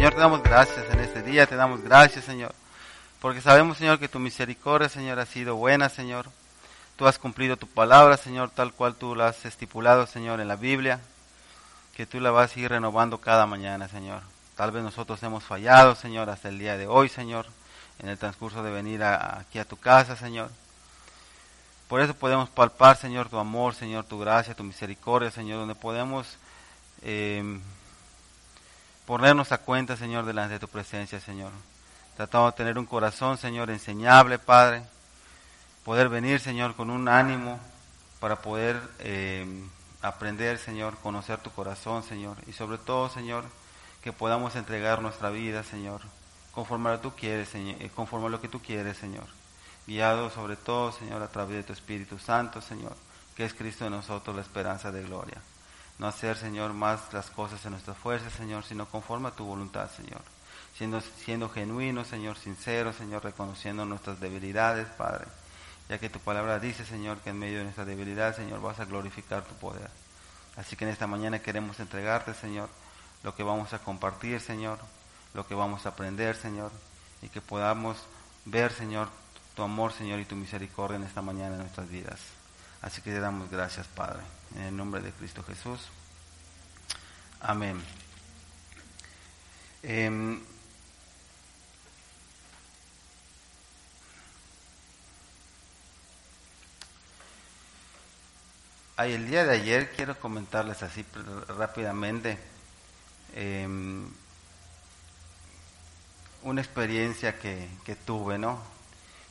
Señor, te damos gracias en este día, te damos gracias, Señor, porque sabemos, Señor, que tu misericordia, Señor, ha sido buena, Señor. Tú has cumplido tu palabra, Señor, tal cual tú la has estipulado, Señor, en la Biblia, que tú la vas a ir renovando cada mañana, Señor. Tal vez nosotros hemos fallado, Señor, hasta el día de hoy, Señor, en el transcurso de venir aquí a tu casa, Señor. Por eso podemos palpar, Señor, tu amor, Señor, tu gracia, tu misericordia, Señor, donde podemos eh, ponernos a cuenta, Señor, delante de tu presencia, Señor. Tratamos de tener un corazón, Señor, enseñable, Padre. Poder venir, Señor, con un ánimo para poder eh, aprender, Señor, conocer tu corazón, Señor. Y sobre todo, Señor, que podamos entregar nuestra vida, Señor, conforme a lo tú quieres, Señor, eh, conforme a lo que tú quieres, Señor. Guiado sobre todo, Señor, a través de tu Espíritu Santo, Señor, que es Cristo en nosotros la esperanza de gloria no hacer, Señor, más las cosas en nuestra fuerza, Señor, sino conforme a tu voluntad, Señor. Siendo, siendo genuino, Señor, sincero, Señor, reconociendo nuestras debilidades, Padre. Ya que tu palabra dice, Señor, que en medio de nuestra debilidad, Señor, vas a glorificar tu poder. Así que en esta mañana queremos entregarte, Señor, lo que vamos a compartir, Señor, lo que vamos a aprender, Señor, y que podamos ver, Señor, tu amor, Señor, y tu misericordia en esta mañana en nuestras vidas. Así que te damos gracias, Padre, en el nombre de Cristo Jesús. Amén. Eh, el día de ayer quiero comentarles así rápidamente eh, una experiencia que, que, tuve, ¿no?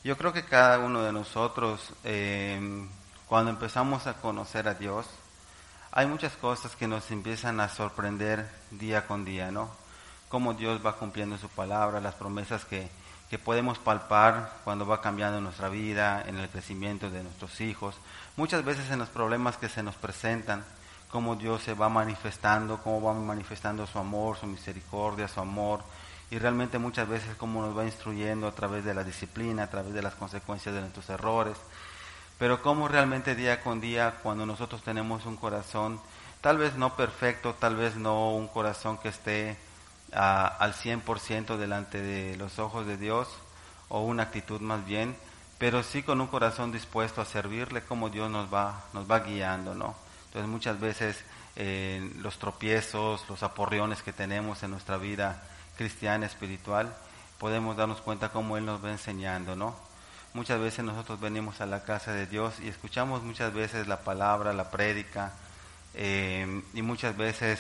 Yo creo que cada uno de nosotros eh, cuando empezamos a conocer a Dios, hay muchas cosas que nos empiezan a sorprender día con día, ¿no? Cómo Dios va cumpliendo su palabra, las promesas que, que podemos palpar cuando va cambiando nuestra vida, en el crecimiento de nuestros hijos. Muchas veces en los problemas que se nos presentan, cómo Dios se va manifestando, cómo va manifestando su amor, su misericordia, su amor, y realmente muchas veces cómo nos va instruyendo a través de la disciplina, a través de las consecuencias de nuestros errores pero cómo realmente día con día, cuando nosotros tenemos un corazón, tal vez no perfecto, tal vez no un corazón que esté a, al 100% delante de los ojos de Dios, o una actitud más bien, pero sí con un corazón dispuesto a servirle como Dios nos va, nos va guiando, ¿no? Entonces muchas veces eh, los tropiezos, los aporriones que tenemos en nuestra vida cristiana, espiritual, podemos darnos cuenta cómo Él nos va enseñando, ¿no? Muchas veces nosotros venimos a la casa de Dios y escuchamos muchas veces la palabra, la prédica, eh, y muchas veces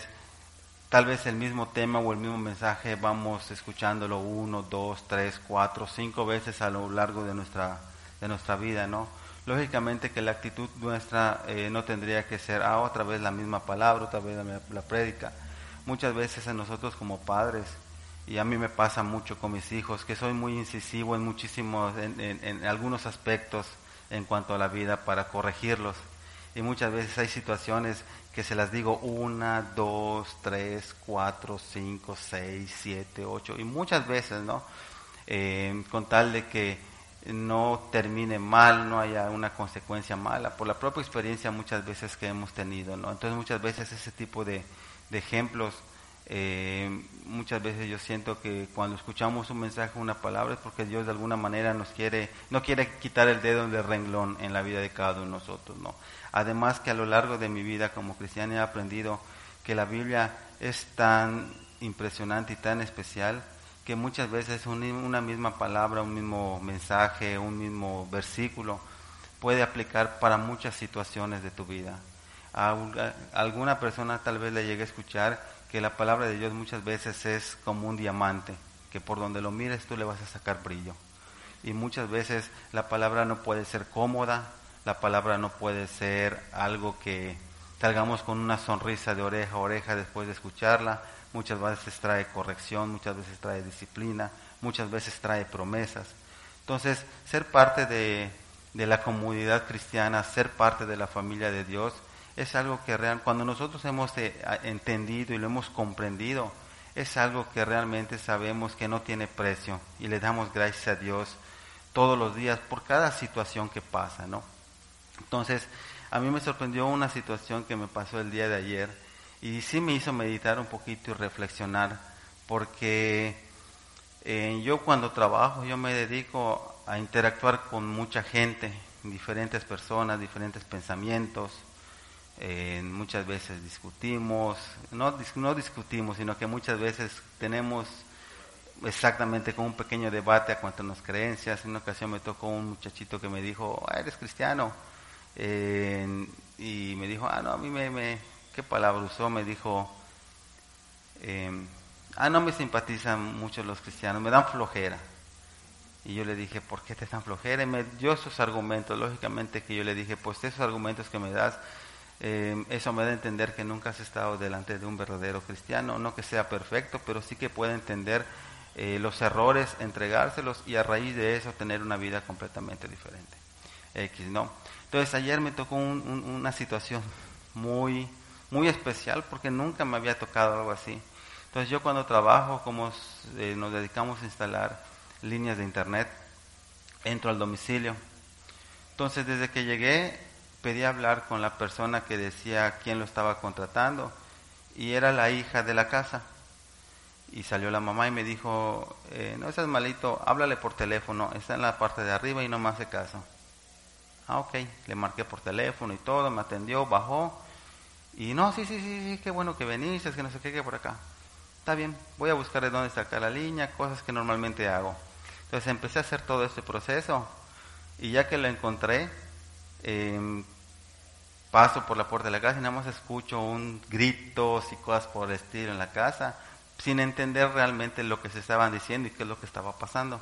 tal vez el mismo tema o el mismo mensaje vamos escuchándolo uno, dos, tres, cuatro, cinco veces a lo largo de nuestra, de nuestra vida, ¿no? Lógicamente que la actitud nuestra eh, no tendría que ser, ah, otra vez la misma palabra, otra vez la, la prédica. Muchas veces a nosotros como padres, y a mí me pasa mucho con mis hijos, que soy muy incisivo en muchísimos, en, algunos aspectos en cuanto a la vida para corregirlos. Y muchas veces hay situaciones que se las digo una, dos, tres, cuatro, cinco, seis, siete, ocho, y muchas veces, ¿no? Eh, con tal de que no termine mal, no haya una consecuencia mala, por la propia experiencia muchas veces que hemos tenido, ¿no? Entonces muchas veces ese tipo de, de ejemplos eh, muchas veces yo siento que cuando escuchamos un mensaje, una palabra, es porque Dios de alguna manera nos quiere, no quiere quitar el dedo del renglón en la vida de cada uno de nosotros, ¿no? Además que a lo largo de mi vida como cristiano he aprendido que la Biblia es tan impresionante y tan especial que muchas veces una misma palabra, un mismo mensaje, un mismo versículo puede aplicar para muchas situaciones de tu vida. A alguna persona tal vez le llegue a escuchar que la palabra de Dios muchas veces es como un diamante, que por donde lo mires tú le vas a sacar brillo. Y muchas veces la palabra no puede ser cómoda, la palabra no puede ser algo que salgamos con una sonrisa de oreja a oreja después de escucharla. Muchas veces trae corrección, muchas veces trae disciplina, muchas veces trae promesas. Entonces, ser parte de, de la comunidad cristiana, ser parte de la familia de Dios, es algo que real, cuando nosotros hemos eh, entendido y lo hemos comprendido, es algo que realmente sabemos que no tiene precio y le damos gracias a Dios todos los días por cada situación que pasa, ¿no? Entonces, a mí me sorprendió una situación que me pasó el día de ayer y sí me hizo meditar un poquito y reflexionar porque eh, yo cuando trabajo, yo me dedico a interactuar con mucha gente, diferentes personas, diferentes pensamientos, eh, muchas veces discutimos, no, no discutimos, sino que muchas veces tenemos exactamente como un pequeño debate a cuanto a las creencias. En una ocasión me tocó un muchachito que me dijo, ah, eres cristiano. Y me dijo, ah, no, a mí me, me ¿qué palabra usó? Me dijo, eh, ah, no me simpatizan mucho los cristianos, me dan flojera. Y yo le dije, ¿por qué te dan flojera? Y me dio esos argumentos, lógicamente que yo le dije, pues esos argumentos que me das eh, eso me da a entender que nunca has estado delante de un verdadero cristiano, no que sea perfecto, pero sí que puede entender eh, los errores, entregárselos y a raíz de eso tener una vida completamente diferente. X, ¿no? Entonces ayer me tocó una situación muy, muy especial porque nunca me había tocado algo así. Entonces yo cuando trabajo, como eh, nos dedicamos a instalar líneas de internet, entro al domicilio. Entonces desde que llegué pedí hablar con la persona que decía quién lo estaba contratando y era la hija de la casa. Y salió la mamá y me dijo, eh, no seas malito, háblale por teléfono, está en la parte de arriba y no me hace caso. Ah, ok, le marqué por teléfono y todo, me atendió, bajó y no, sí, sí, sí, sí, qué bueno que veniste, es que no sé qué, que por acá. Está bien, voy a buscar de dónde sacar la línea, cosas que normalmente hago. Entonces empecé a hacer todo este proceso y ya que lo encontré, Em, paso por la puerta de la casa y nada más escucho un grito y cosas por el estilo en la casa, sin entender realmente lo que se estaban diciendo y qué es lo que estaba pasando.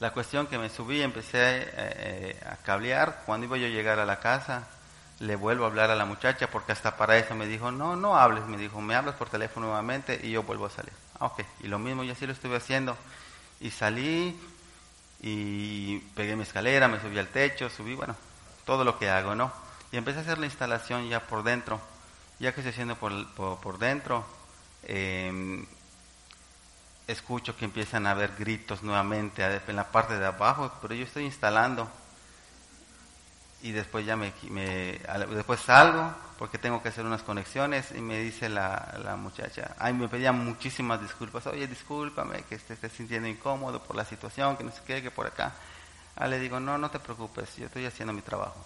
La cuestión que me subí, empecé eh, eh, a cablear, cuando iba yo a llegar a la casa, le vuelvo a hablar a la muchacha, porque hasta para eso me dijo, no, no hables, me dijo, me hablas por teléfono nuevamente y yo vuelvo a salir. Ah, ok, y lo mismo, y así lo estuve haciendo. Y salí, y pegué mi escalera, me subí al techo, subí, bueno, todo lo que hago, ¿no? Y empecé a hacer la instalación ya por dentro. Ya que estoy haciendo por, por, dentro, em, escucho que empiezan a haber gritos nuevamente en la parte de abajo, pero yo estoy instalando y después ya me, después salgo porque tengo que hacer unas conexiones y me dice la, la muchacha, ay, me pedía muchísimas disculpas, oye, discúlpame que esté, esté sintiendo incómodo por la situación, que no sé qué, que por acá. Ah, le digo, no, no te preocupes, yo estoy haciendo mi trabajo.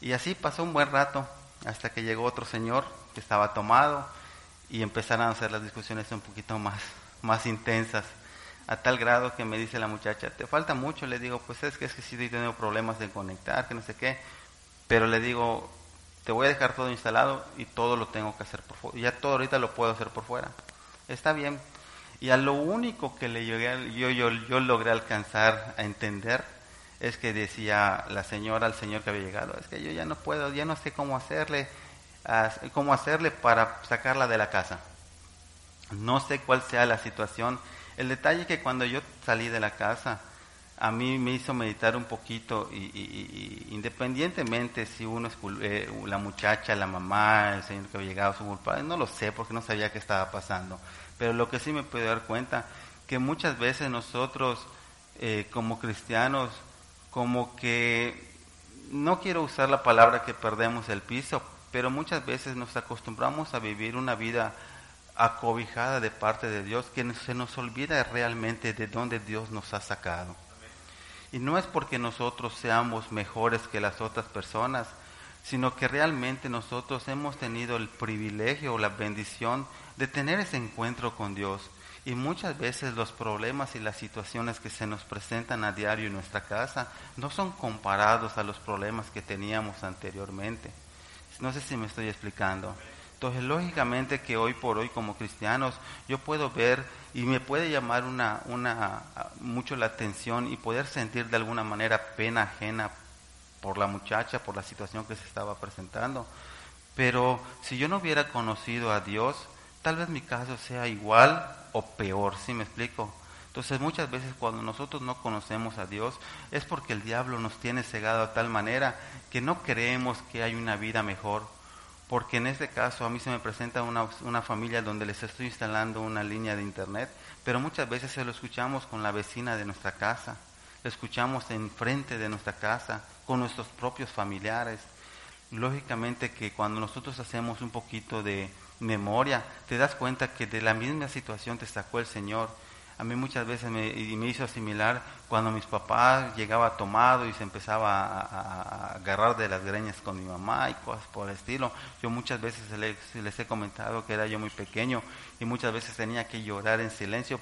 Y así pasó un buen rato hasta que llegó otro señor que estaba tomado y empezaron a hacer las discusiones un poquito más, más intensas a tal grado que me dice la muchacha, te falta mucho, le digo, pues es que es que sí estoy teniendo problemas de conectar, que no sé qué, pero le digo, te voy a dejar todo instalado y todo lo tengo que hacer por fuera, ya todo ahorita lo puedo hacer por fuera, está bien. Y a lo único que le llegué, yo, yo, yo logré alcanzar a entender es que decía la señora al señor que había llegado, es que yo ya no puedo, ya no sé cómo hacerle, cómo hacerle para sacarla de la casa. No sé cuál sea la situación el detalle es que cuando yo salí de la casa, a mí me hizo meditar un poquito y, independientemente si uno es eh, la muchacha, la mamá, el señor que había llegado, su culpable, no lo sé porque no sabía qué estaba pasando. Pero lo que sí me pude dar cuenta, que muchas veces nosotros eh, como cristianos, como que, no quiero usar la palabra que perdemos el piso, pero muchas veces nos acostumbramos a vivir una vida acobijada de parte de Dios, que se nos olvida realmente de dónde Dios nos ha sacado. Y no es porque nosotros seamos mejores que las otras personas, sino que realmente nosotros hemos tenido el privilegio o la bendición de tener ese encuentro con Dios. Y muchas veces los problemas y las situaciones que se nos presentan a diario en nuestra casa no son comparados a los problemas que teníamos anteriormente. No sé si me estoy explicando Entonces, lógicamente que hoy por hoy como cristianos yo puedo ver y me puede llamar una, una, mucho la atención y poder sentir de alguna manera pena ajena por la muchacha, por la situación que se estaba presentando. Pero si yo no hubiera conocido a Dios, tal vez mi caso sea igual o peor, ¿sí me explico? Entonces muchas veces cuando nosotros no conocemos a Dios es porque el diablo nos tiene cegado de tal manera que no creemos que hay una vida mejor. Porque en este caso a mí se me presenta una, una familia donde les estoy instalando una línea de internet, pero muchas veces se lo escuchamos con la vecina de nuestra casa, lo escuchamos enfrente de nuestra casa, con nuestros propios familiares. Lógicamente que cuando nosotros hacemos un poquito de memoria, te das cuenta que de la misma situación te sacó el Señor a mí muchas veces me, me hizo asimilar cuando mis papás llegaba tomado y se empezaba a, agarrar de las greñas con mi mamá y cosas por el estilo. Yo muchas veces les, les he comentado que era yo muy pequeño y muchas veces tenía que llorar en silencio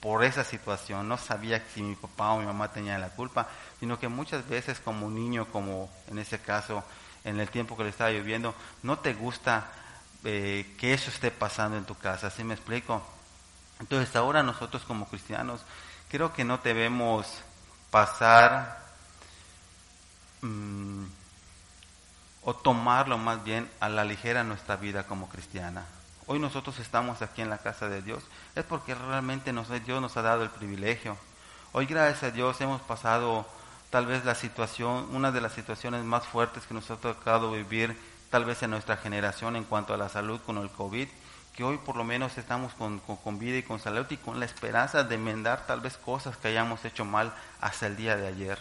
por esa situación. No sabía si mi papá o mi mamá tenían la culpa, sino que muchas veces como un niño, como en ese caso, en el tiempo que le estaba lloviendo, no te gusta eh, que eso esté pasando en tu casa. ¿Sí me explico? Entonces ahora nosotros como cristianos creo que no debemos pasar mm, o tomarlo más bien a la ligera nuestra vida como cristiana. Hoy nosotros estamos aquí en la casa de Dios es porque realmente nos, Dios nos ha dado el privilegio. Hoy gracias a Dios hemos pasado tal vez la situación, una de las situaciones más fuertes que nos ha tocado vivir tal vez en nuestra generación en cuanto a la salud con el COVID que hoy por lo menos estamos con, vida y con salud y con la esperanza de enmendar tal vez cosas que hayamos hecho mal hasta el día de ayer.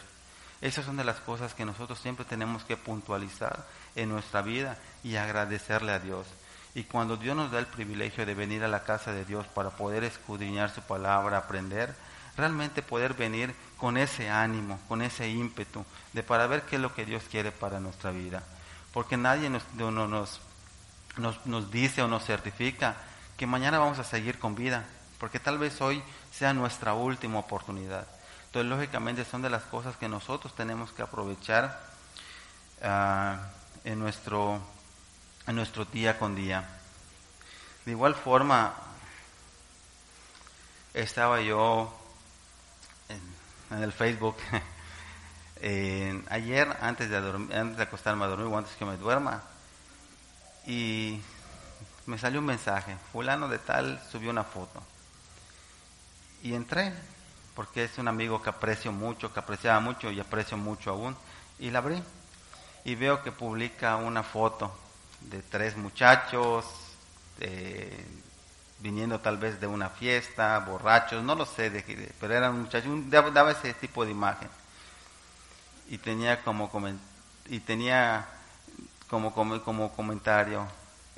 Esas son de las cosas que nosotros siempre tenemos que puntualizar en nuestra vida y agradecerle a Dios. Y cuando Dios nos da el privilegio de venir a la casa de Dios para poder escudriñar su palabra, aprender, realmente poder venir con ese ánimo, con ese ímpetu de para ver qué es lo que Dios quiere para nuestra vida. Porque nadie nos, nos nos, nos dice o nos certifica que mañana vamos a seguir con vida, porque tal vez hoy sea nuestra última oportunidad. Entonces, lógicamente, son de las cosas que nosotros tenemos que aprovechar ah, en, nuestro, día con día. De igual forma, estaba yo en, el Facebook ayer, antes de, antes de acostarme a dormir o antes que me duerma, y me salió un mensaje, fulano de tal subió una foto. Y entré, porque es un amigo que aprecio mucho, que apreciaba mucho y aprecio mucho aún, y la abrí. Y veo que publica una foto de tres muchachos, viniendo tal vez de una fiesta, borrachos, no lo sé, de, pero eran muchachos, daba ese tipo de imagen. Y tenía como, y tenía como, como, como comentario.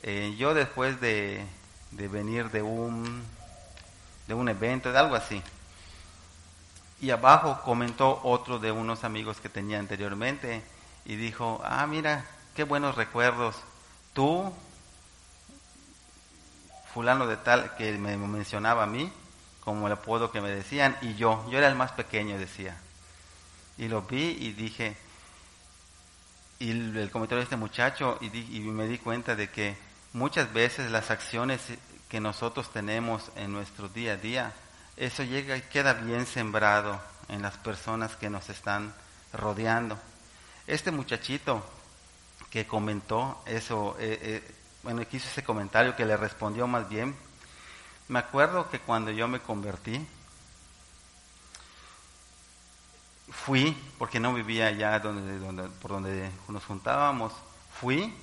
Eh, yo después de, de, venir de un, de un evento, de algo así, y abajo comentó otro de unos amigos que tenía anteriormente y dijo, ah, mira, qué buenos recuerdos. Tú, fulano de tal, que me mencionaba a mí, como el apodo que me decían, y yo, yo era el más pequeño, decía. Y lo vi y dije, y el, comentario de este muchacho y, me di cuenta de que muchas veces las acciones que nosotros tenemos en nuestro día a día, eso llega y queda bien sembrado en las personas que nos están rodeando. Este muchachito que comentó eso, eh, eh, bueno, que hizo ese comentario que le respondió más bien, me acuerdo que cuando yo me convertí, fui, porque no vivía allá donde, por donde nos juntábamos, fui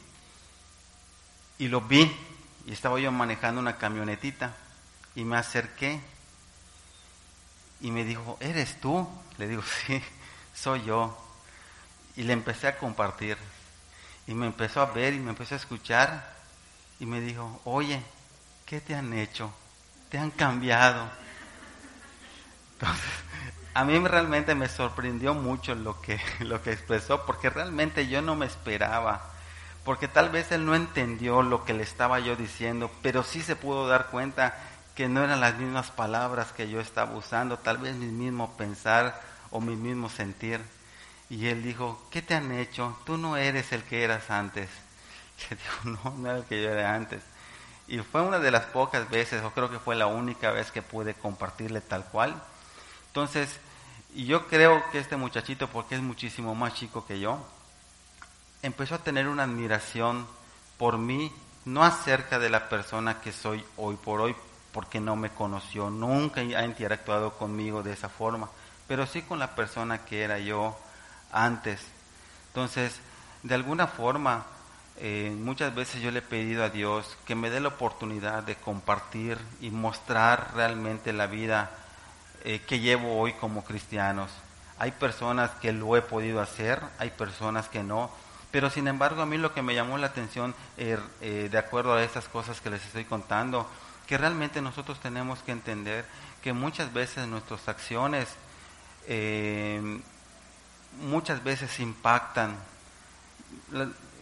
y lo vi y estaba yo manejando una camionetita y me acerqué y me dijo, ¿eres tú? Le digo, sí, soy yo. Y le empecé a compartir y me empezó a ver y me empezó a escuchar y me dijo, oye, ¿qué te han hecho? ¿Te han cambiado? Entonces, a mí realmente me sorprendió mucho lo que, lo que expresó, porque realmente yo no me esperaba, porque tal vez él no entendió lo que le estaba yo diciendo, pero sí se pudo dar cuenta que no eran las mismas palabras que yo estaba usando, tal vez mi mismo pensar o mi mismo sentir. Y él dijo, ¿qué te han hecho? Tú no eres el que eras antes. que digo, no, no era el que yo era antes. Y fue una de las pocas veces, o creo que fue la única vez que pude compartirle tal cual. Entonces, y yo creo que este muchachito, porque es muchísimo más chico que yo, empezó a tener una admiración por mí, no acerca de la persona que soy hoy por hoy, porque no me conoció, nunca ha interactuado conmigo de esa forma, pero sí con la persona que era yo antes. Entonces, de alguna forma, eh, muchas veces yo le he pedido a Dios que me dé la oportunidad de compartir y mostrar realmente la vida eh, que llevo hoy como cristianos. Hay personas que lo he podido hacer, hay personas que no, pero sin embargo a mí lo que me llamó la atención, er, eh, de acuerdo a estas cosas que les estoy contando, que realmente nosotros tenemos que entender que muchas veces nuestras acciones muchas veces impactan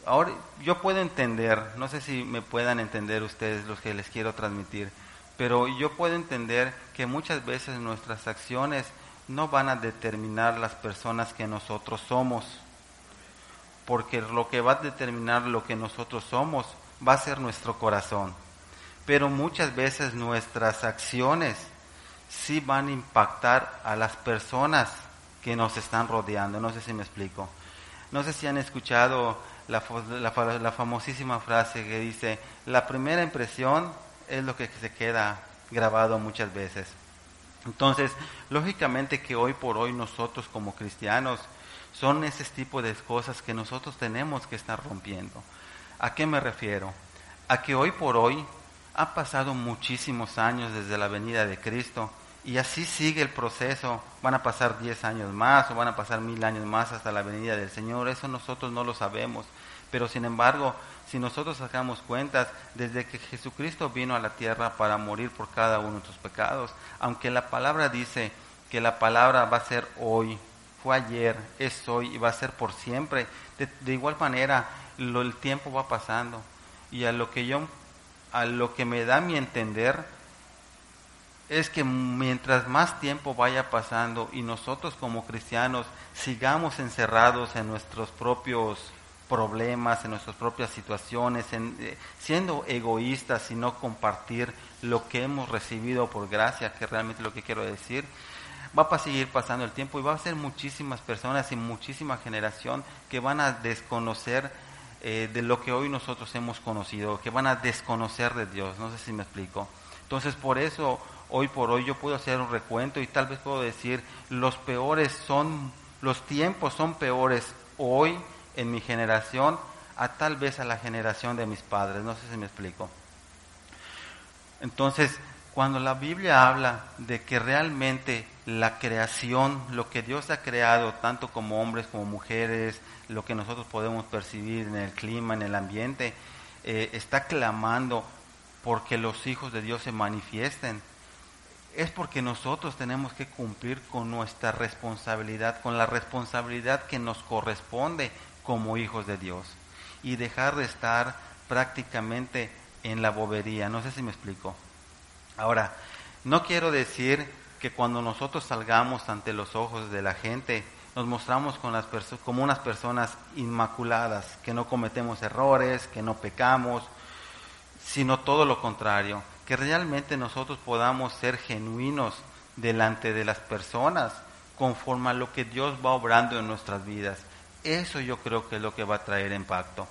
ahora yo puedo entender, no sé si me puedan entender ustedes los que les quiero transmitir, pero yo puedo entender que muchas veces nuestras acciones no van a determinar las personas que nosotros somos, porque lo que va a determinar lo que nosotros somos va a ser nuestro corazón. Pero muchas veces nuestras acciones sí van a impactar a las personas que nos están rodeando. No sé si me explico. No sé si han escuchado la, la, famosísima frase que dice, la primera impresión es lo que se queda grabado muchas veces. Entonces, lógicamente que hoy por hoy nosotros como cristianos son ese tipo de cosas que nosotros tenemos que estar rompiendo. ¿A qué me refiero? A que hoy por hoy ha pasado muchísimos años desde la venida de Cristo y así sigue el proceso. Van a pasar 10 años más o van a pasar mil años más hasta la venida del Señor. Eso nosotros no lo sabemos. Pero sin embargo, si nosotros sacamos cuentas, desde que Jesucristo vino a la tierra para morir por cada uno de nuestros pecados, aunque la palabra dice que la palabra va a ser hoy, fue ayer, es hoy y va a ser por siempre, de, igual manera lo, el tiempo va pasando. Y a lo que yo, a lo que me da mi entender, es que mientras más tiempo vaya pasando y nosotros como cristianos sigamos encerrados en nuestros propios problemas, en nuestras propias situaciones, en, eh, siendo egoístas y no compartir lo que hemos recibido por gracia, que realmente lo que quiero decir, va a seguir pasando el tiempo y va a ser muchísimas personas y muchísima generación que van a desconocer eh, de lo que hoy nosotros hemos conocido, que van a desconocer de Dios, no sé si me explico. Entonces por eso hoy por hoy yo puedo hacer un recuento y tal vez puedo decir, los peores son, los tiempos son peores hoy en mi generación a tal vez a la generación de mis padres, no sé si me explico. Entonces, cuando la Biblia habla de que realmente la creación, lo que Dios ha creado, tanto como hombres como mujeres, lo que nosotros podemos percibir en el clima, en el ambiente, eh, está clamando porque los hijos de Dios se manifiesten es porque nosotros tenemos que cumplir con nuestra responsabilidad, con la responsabilidad que nos corresponde como hijos de Dios y dejar de estar prácticamente en la bobería. No sé si me explico. Ahora, no quiero decir que cuando nosotros salgamos ante los ojos de la gente, nos mostramos con las como unas personas inmaculadas, que no cometemos errores, que no pecamos, sino todo lo contrario que realmente nosotros podamos ser genuinos delante de las personas conforme a lo que Dios va obrando en nuestras vidas. Eso yo creo que es lo que va a traer impacto.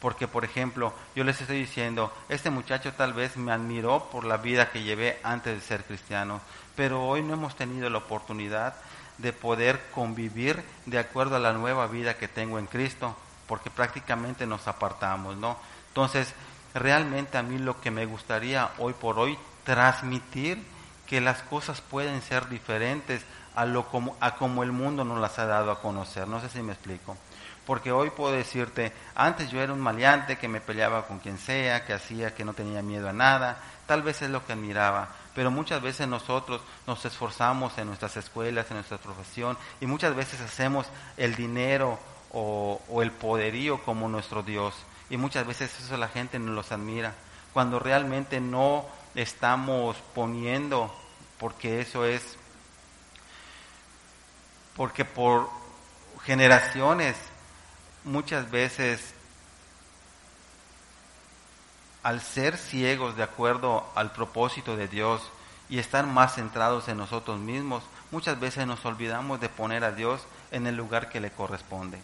Porque, por ejemplo, yo les estoy diciendo, este muchacho tal vez me admiró por la vida que llevé antes de ser cristiano, pero hoy no hemos tenido la oportunidad de poder convivir de acuerdo a la nueva vida que tengo en Cristo, porque prácticamente nos apartamos, ¿no? Entonces, realmente a mí lo que me gustaría hoy por hoy transmitir que las cosas pueden ser diferentes a lo como a como el mundo nos las ha dado a conocer. No sé si me explico. Porque hoy puedo decirte, antes yo era un maleante que me peleaba con quien sea, que hacía que no tenía miedo a nada, tal vez es lo que admiraba, pero muchas veces nosotros nos esforzamos en nuestras escuelas, en nuestra profesión, y muchas veces hacemos el dinero o, o el poderío como nuestro Dios. Y muchas veces eso la gente no los admira, cuando realmente no estamos poniendo, porque eso es, porque por generaciones muchas veces al ser ciegos de acuerdo al propósito de Dios y estar más centrados en nosotros mismos, muchas veces nos olvidamos de poner a Dios en el lugar que le corresponde.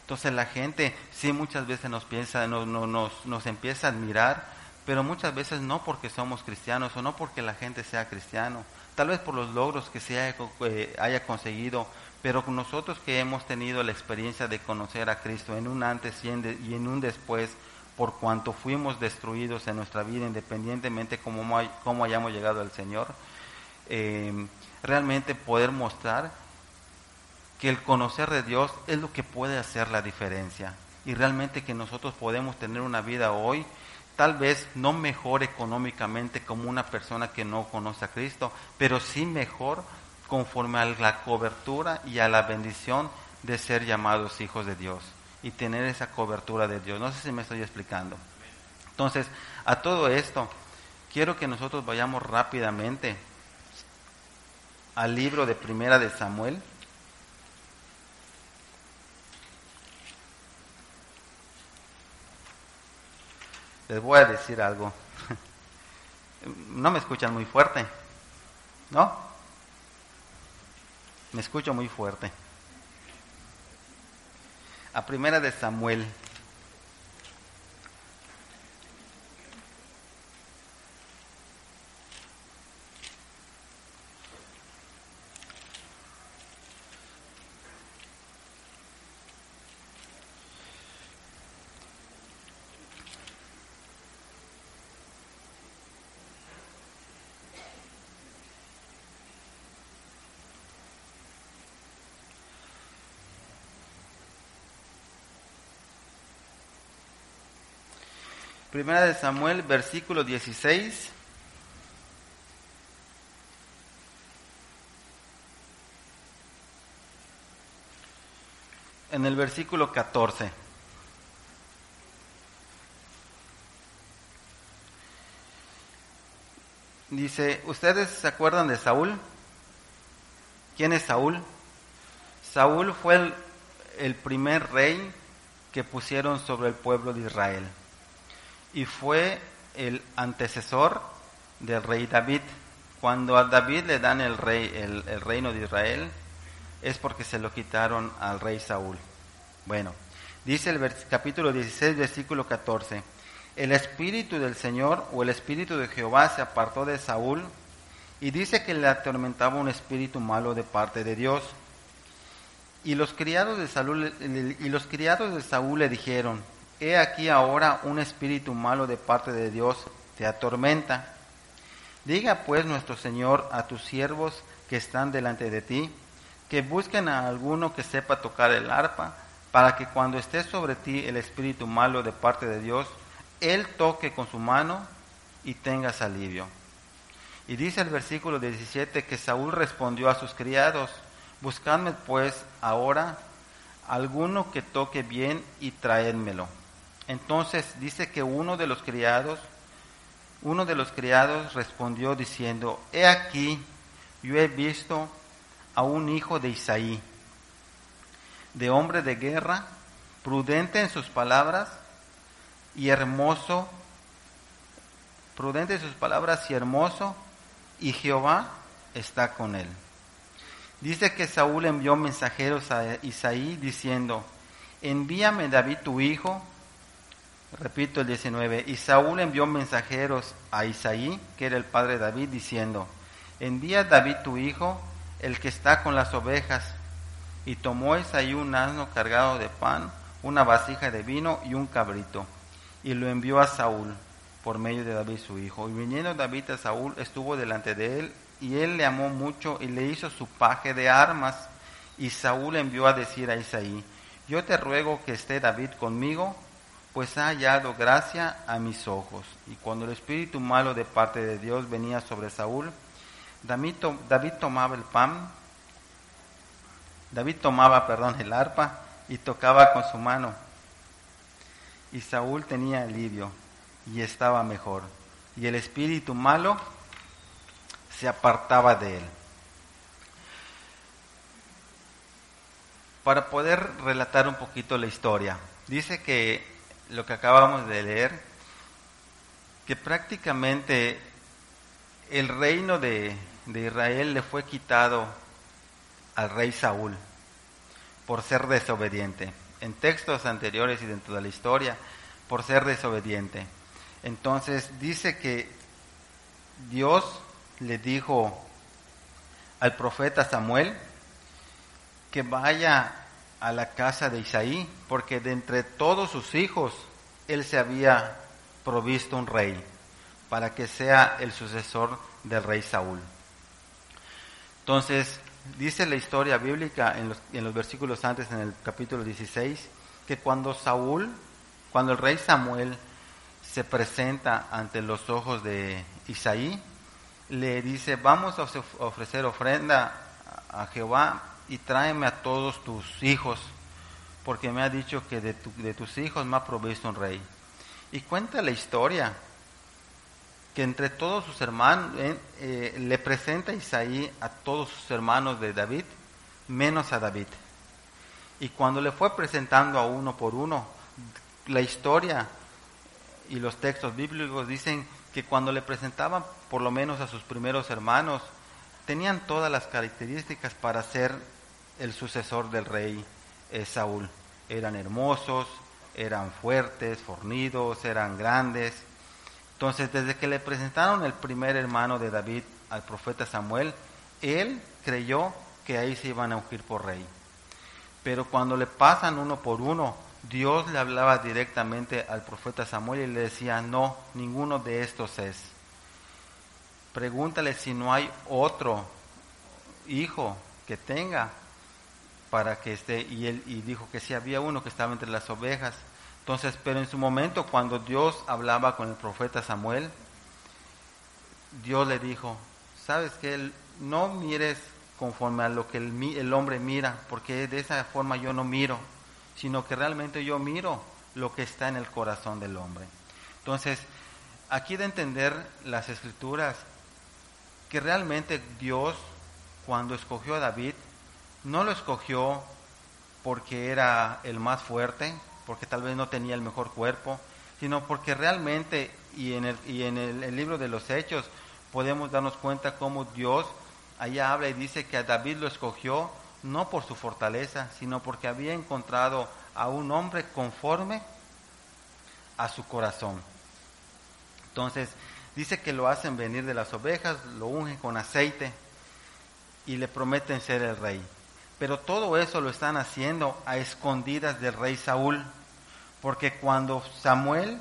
Entonces la gente sí muchas veces nos piensa, nos, nos, nos empieza a admirar, pero muchas veces no porque somos cristianos o no porque la gente sea cristiano, tal vez por los logros que se haya, eh, haya conseguido, pero nosotros que hemos tenido la experiencia de conocer a Cristo en un antes y en, un después, por cuanto fuimos destruidos en nuestra vida, independientemente cómo, cómo hayamos llegado al Señor, eh, realmente poder mostrar que el conocer de Dios es lo que puede hacer la diferencia. Y realmente que nosotros podemos tener una vida hoy, tal vez no mejor económicamente como una persona que no conoce a Cristo, pero sí mejor conforme a la cobertura y a la bendición de ser llamados hijos de Dios y tener esa cobertura de Dios. No sé si me estoy explicando. Entonces, a todo esto, quiero que nosotros vayamos rápidamente al libro de Primera de Samuel. Les voy a decir algo. No me escuchan muy fuerte, ¿no? Me escucho muy fuerte. A primera de Samuel Primera de Samuel, versículo 16. En el versículo 14. Dice, ¿ustedes se acuerdan de Saúl? ¿Quién es Saúl? Saúl fue el, el primer rey que pusieron sobre el pueblo de Israel y fue el antecesor del rey David. Cuando a David le dan el, rey, el, reino de Israel, es porque se lo quitaron al rey Saúl. Bueno, dice el capítulo 16, versículo 14, el espíritu del Señor o el espíritu de Jehová se apartó de Saúl y dice que le atormentaba un espíritu malo de parte de Dios. Y los criados de Saúl, y los criados de Saúl le dijeron, He aquí ahora un espíritu malo de parte de Dios te atormenta. Diga pues nuestro Señor a tus siervos que están delante de ti, que busquen a alguno que sepa tocar el arpa, para que cuando esté sobre ti el espíritu malo de parte de Dios, él toque con su mano y tengas alivio. Y dice el versículo 17 que Saúl respondió a sus criados, buscadme pues ahora alguno que toque bien y traédmelo. Entonces dice que uno de los criados, uno de los criados respondió diciendo, he aquí, yo he visto a un hijo de Isaí, de hombre de guerra, prudente en sus palabras y hermoso, prudente en sus palabras y hermoso, y Jehová está con él. Dice que Saúl envió mensajeros a Isaí diciendo, envíame David tu hijo, Repito el 19. Y Saúl envió mensajeros a Isaí, que era el padre de David, diciendo, envía David tu hijo, el que está con las ovejas. Y tomó Isaí un asno cargado de pan, una vasija de vino y un cabrito, y lo envió a Saúl por medio de David su hijo. Y viniendo David a Saúl, estuvo delante de él, y él le amó mucho y le hizo su paje de armas. Y Saúl envió a decir a Isaí, yo te ruego que esté David conmigo pues ha hallado gracia a mis ojos. Y cuando el espíritu malo de parte de Dios venía sobre Saúl, David, tomaba el pan, David tomaba, perdón, el arpa y tocaba con su mano. Y Saúl tenía alivio y estaba mejor. Y el espíritu malo se apartaba de él. Para poder relatar un poquito la historia, dice que lo que acabamos de leer, que prácticamente el reino de, de Israel le fue quitado al rey Saúl por ser desobediente. En textos anteriores y dentro de la historia, por ser desobediente. Entonces dice que Dios le dijo al profeta Samuel que vaya a la casa de Isaí, porque de entre todos sus hijos él se había provisto un rey, para que sea el sucesor del rey Saúl. Entonces, dice la historia bíblica en los, en los versículos antes, en el capítulo 16, que cuando Saúl, cuando el rey Samuel se presenta ante los ojos de Isaí, le dice, vamos a ofrecer ofrenda a Jehová y tráeme a todos tus hijos, porque me ha dicho que de, de tus hijos me ha provisto un rey. Y cuenta la historia que entre todos sus hermanos, eh, eh, le presenta Isaí a todos sus hermanos de David, menos a David. Y cuando le fue presentando a uno por uno, la historia y los textos bíblicos dicen que cuando le presentaban por lo menos a sus primeros hermanos, tenían todas las características para ser el sucesor del rey eh, Saúl. Eran hermosos, eran fuertes, fornidos, eran grandes. Entonces, desde que le presentaron el primer hermano de David al profeta Samuel, él creyó que ahí se iban a ungir por rey. Pero cuando le pasan uno por uno, Dios le hablaba directamente al profeta Samuel y le decía, no, ninguno de estos es. Pregúntale si no hay otro hijo que tenga para que esté, y él y dijo que sí había uno que estaba entre las ovejas. Entonces, pero en su momento, cuando Dios hablaba con el profeta Samuel, Dios le dijo, sabes que no mires conforme a lo que el, el hombre mira, porque de esa forma yo no miro sino que realmente yo miro lo que está en el corazón del hombre. Entonces, aquí de entender las escrituras, que realmente Dios, cuando escogió a David, no lo escogió porque era el más fuerte, porque tal vez no tenía el mejor cuerpo, sino porque realmente, y en el, libro de los Hechos, podemos darnos cuenta cómo Dios allá habla y dice que a David lo escogió no por su fortaleza, sino porque había encontrado a un hombre conforme a su corazón. Entonces, dice que lo hacen venir de las ovejas, lo ungen con aceite y le prometen ser el rey. Pero todo eso lo están haciendo a escondidas del rey Saúl, porque cuando Samuel,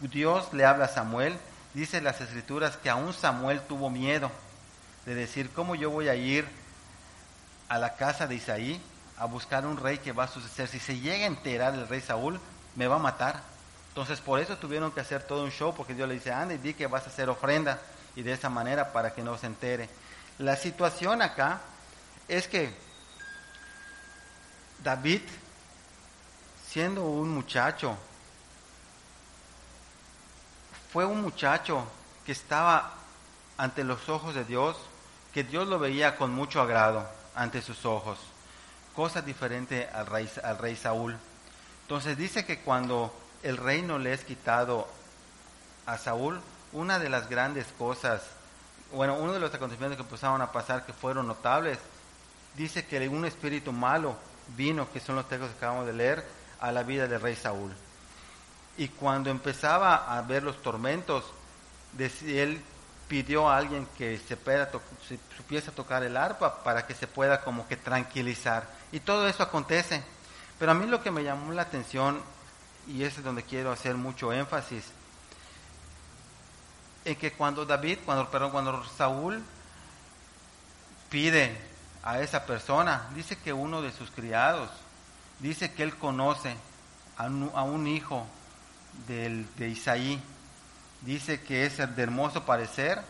Dios le habla a Samuel, dice las escrituras que aún Samuel tuvo miedo de decir, ¿cómo yo voy a ir a la casa de Isaí a buscar un rey que va a suceder. Si se llega a enterar el rey Saúl, me va a matar. Entonces por eso tuvieron que hacer todo un show, porque Dios le dice, anda y di que vas a hacer ofrenda, y de esa manera para que no se entere. La situación acá es que David, siendo un muchacho, fue un muchacho que estaba ante los ojos de Dios, que Dios lo veía con mucho agrado ante sus ojos, cosa diferente al rey, al rey Saúl. Entonces dice que cuando el reino le es quitado a Saúl, una de las grandes cosas, bueno, uno de los acontecimientos que empezaron a pasar que fueron notables, dice que un espíritu malo vino, que son los textos que acabamos de leer, a la vida del rey Saúl. Y cuando empezaba a ver los tormentos, él pidió a alguien que se supiese tocar el arpa para que se pueda como que tranquilizar. Y todo eso acontece. Pero a mí lo que me llamó la atención, y es donde quiero hacer mucho énfasis, es que cuando David, cuando, perdón, cuando Saúl pide a esa persona, dice que uno de sus criados, dice que él conoce a un, hijo de Isaí, dice que es de hermoso parecer,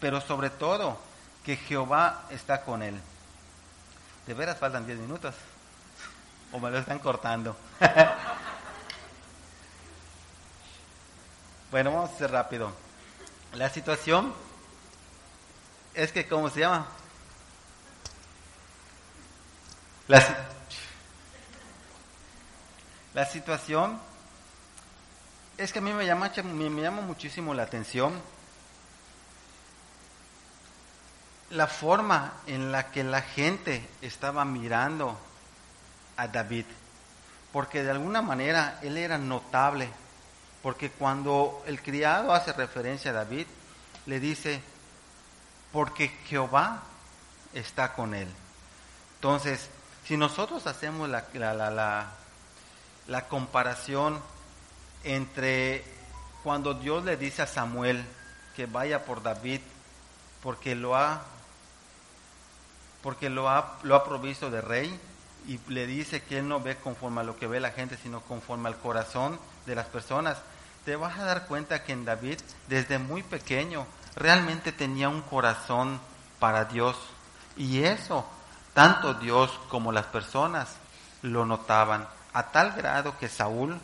pero sobre todo que Jehová está con él. De veras faltan 10 minutos. O me lo están cortando. bueno, vamos a ser rápido. La situación es que, ¿cómo se llama? La, la situación es que a mí me llama, me llama muchísimo la atención la forma en la que la gente estaba mirando a David, porque de alguna manera él era notable, porque cuando el criado hace referencia a David, le dice, porque Jehová está con él. Entonces, si nosotros hacemos la, la, la, comparación entre cuando Dios le dice a Samuel que vaya por David, porque lo ha porque lo ha, lo ha provisto de rey y le dice que él no ve conforme a lo que ve la gente, sino conforme al corazón de las personas. Te vas a dar cuenta que en David, desde muy pequeño, realmente tenía un corazón para Dios. Y eso, tanto Dios como las personas lo notaban, a tal grado que Saúl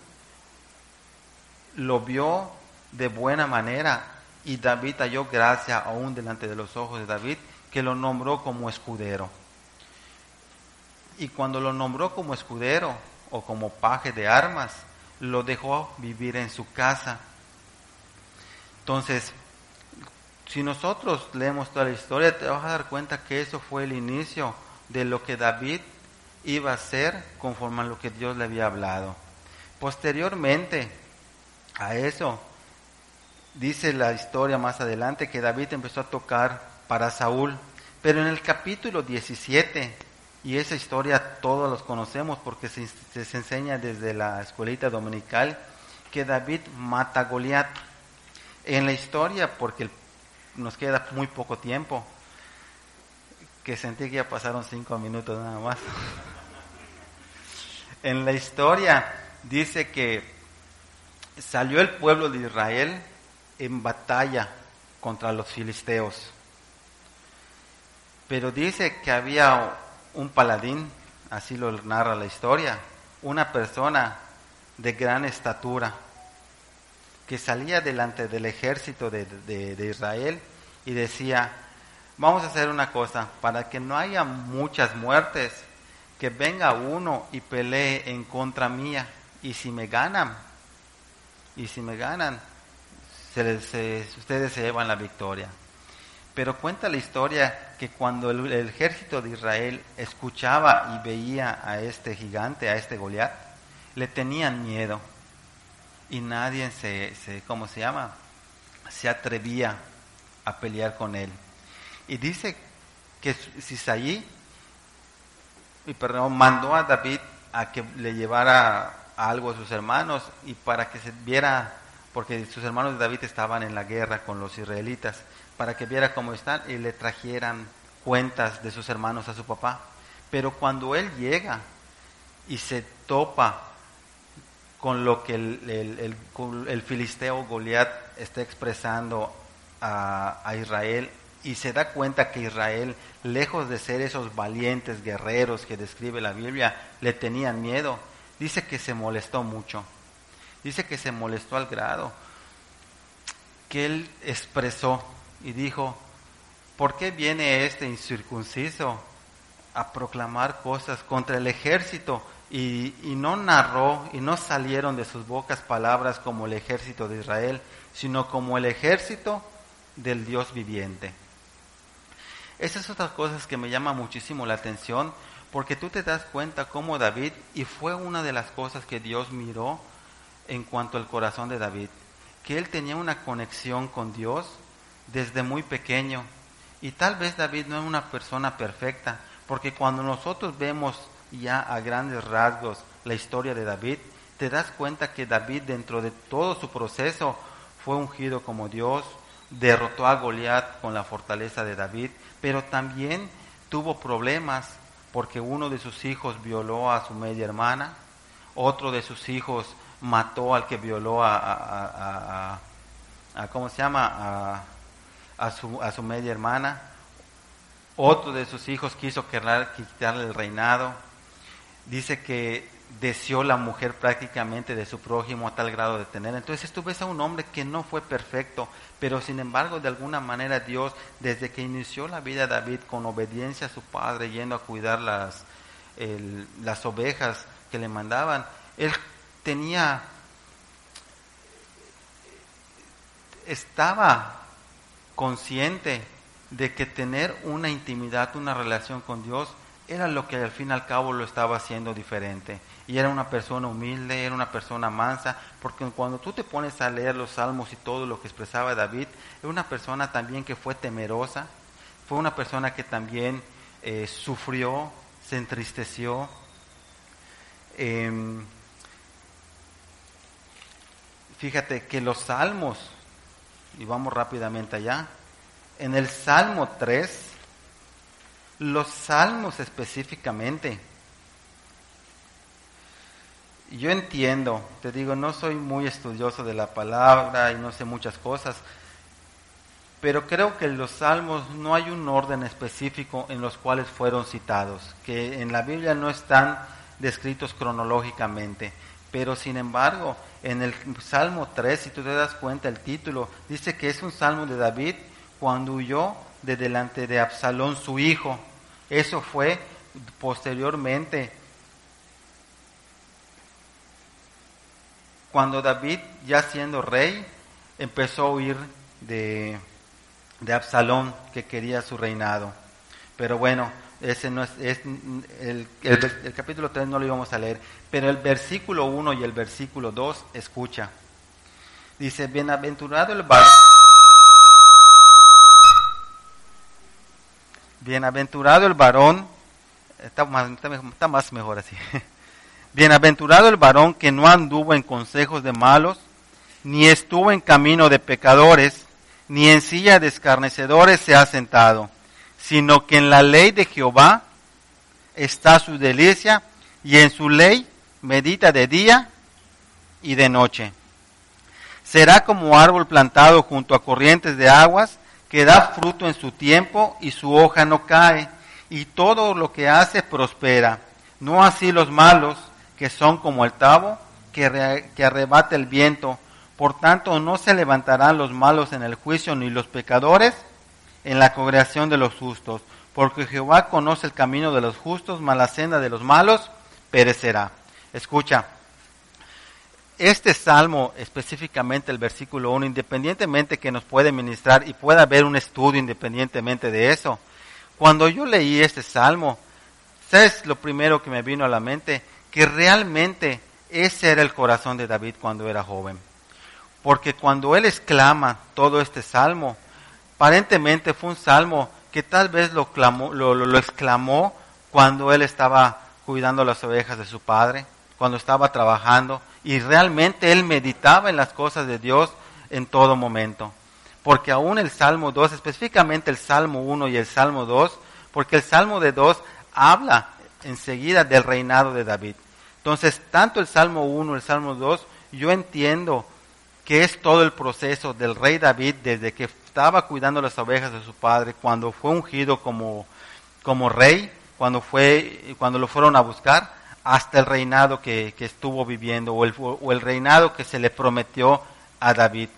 lo vio de buena manera y David halló gracia aún delante de los ojos de David que lo nombró como escudero. Y cuando lo nombró como escudero o como paje de armas, lo dejó vivir en su casa. Entonces, si nosotros leemos toda la historia, te vas a dar cuenta que eso fue el inicio de lo que David iba a hacer conforme a lo que Dios le había hablado. Posteriormente a eso, dice la historia más adelante que David empezó a tocar para Saúl. Pero en el capítulo 17, y esa historia todos los conocemos porque se, se enseña desde la escuelita dominical, que David mata a Goliat. En la historia, porque nos queda muy poco tiempo, que sentí que ya pasaron cinco minutos nada más. en la historia dice que salió el pueblo de Israel en batalla contra los filisteos. Pero dice que había un paladín, así lo narra la historia, una persona de gran estatura, que salía delante del ejército de, Israel y decía, vamos a hacer una cosa, para que no haya muchas muertes, que venga uno y pelee en contra mía, y si me ganan, y si me ganan, ustedes se llevan la victoria. Pero cuenta la historia que cuando el, ejército de Israel escuchaba y veía a este gigante, a este Goliat, le tenían miedo y nadie se, se ¿cómo se llama? Se atrevía a pelear con él. Y dice que Sisaí, y perdón, mandó a David a que le llevara algo a sus hermanos y para que se viera, porque sus hermanos de David estaban en la guerra con los israelitas para que viera cómo están y le trajeran cuentas de sus hermanos a su papá. Pero cuando él llega y se topa con lo que el, filisteo Goliat está expresando a, a Israel y se da cuenta que Israel, lejos de ser esos valientes guerreros que describe la Biblia, le tenían miedo, dice que se molestó mucho. Dice que se molestó al grado que él expresó y dijo, ¿por qué viene este incircunciso a proclamar cosas contra el ejército? Y, y, no narró y no salieron de sus bocas palabras como el ejército de Israel, sino como el ejército del Dios viviente. Esas otras cosas que me llaman muchísimo la atención, porque tú te das cuenta cómo David, y fue una de las cosas que Dios miró en cuanto al corazón de David, que él tenía una conexión con Dios desde muy pequeño. Y tal vez David no es una persona perfecta, porque cuando nosotros vemos ya a grandes rasgos la historia de David, te das cuenta que David dentro de todo su proceso fue ungido como Dios, derrotó a Goliat con la fortaleza de David, pero también tuvo problemas porque uno de sus hijos violó a su media hermana, otro de sus hijos mató al que violó a, a, a ¿cómo se llama? a su, a su media hermana. Otro de sus hijos quiso quitarle el reinado. Dice que deseó la mujer prácticamente de su prójimo a tal grado de tener. Entonces tú ves a un hombre que no fue perfecto, pero sin embargo de alguna manera Dios, desde que inició la vida de David con obediencia a su padre, yendo a cuidar las, las ovejas que le mandaban, él tenía estaba consciente de que tener una intimidad, una relación con Dios, era lo que al fin y al cabo lo estaba haciendo diferente. Y era una persona humilde, era una persona mansa, porque cuando tú te pones a leer los salmos y todo lo que expresaba David, era una persona también que fue temerosa, fue una persona que también eh, sufrió, se entristeció. Em, fíjate que los salmos, y vamos rápidamente allá, en el Salmo 3, los salmos específicamente, yo entiendo, te digo, no soy muy estudioso de la palabra y no sé muchas cosas, pero creo que en los salmos no hay un orden específico en los cuales fueron citados, que en la Biblia no están descritos cronológicamente, pero sin embargo, en el Salmo 3, si tú te das cuenta, el título dice que es un salmo de David cuando huyó de delante de Absalón, su hijo. Eso fue posteriormente cuando David, ya siendo rey, empezó a huir de, de Absalón que quería su reinado. Pero bueno, ese no es, el, capítulo 3 no lo íbamos a leer, pero el versículo 1 y el versículo 2, escucha. Dice, bienaventurado el varón. Bienaventurado el varón, está más, mejor así. Bienaventurado el varón que no anduvo en consejos de malos, ni estuvo en camino de pecadores, ni en silla de escarnecedores se ha sentado, sino que en la ley de Jehová está su delicia, y en su ley medita de día y de noche. Será como árbol plantado junto a corrientes de aguas, que da fruto en su tiempo y su hoja no cae, y todo lo que hace prospera. No así los malos, que son como el tabo, que, arrebata el viento. Por tanto, no se levantarán los malos en el juicio, ni los pecadores en la congregación de los justos. Porque Jehová conoce el camino de los justos, mas la senda de los malos perecerá. Escucha, este salmo, específicamente el versículo 1, independientemente que nos puede ministrar y pueda haber un estudio independientemente de eso, cuando yo leí este salmo, ¿sabes lo primero que me vino a la mente? Que realmente ese era el corazón de David cuando era joven. Porque cuando él exclama todo este salmo, aparentemente fue un salmo que tal vez lo, lo, lo exclamó cuando él estaba cuidando las ovejas de su padre, cuando estaba trabajando, y realmente él meditaba en las cosas de Dios en todo momento. Porque aún el Salmo 2, específicamente el Salmo 1 y el Salmo 2, porque el Salmo de 2 habla enseguida del reinado de David. Entonces, tanto el Salmo 1, el Salmo 2, yo entiendo que es todo el proceso del rey David desde que estaba cuidando las ovejas de su padre, cuando fue ungido como, como rey, cuando, fue, cuando lo fueron a buscar, hasta el reinado que, estuvo viviendo o el, o el reinado que se le prometió a David.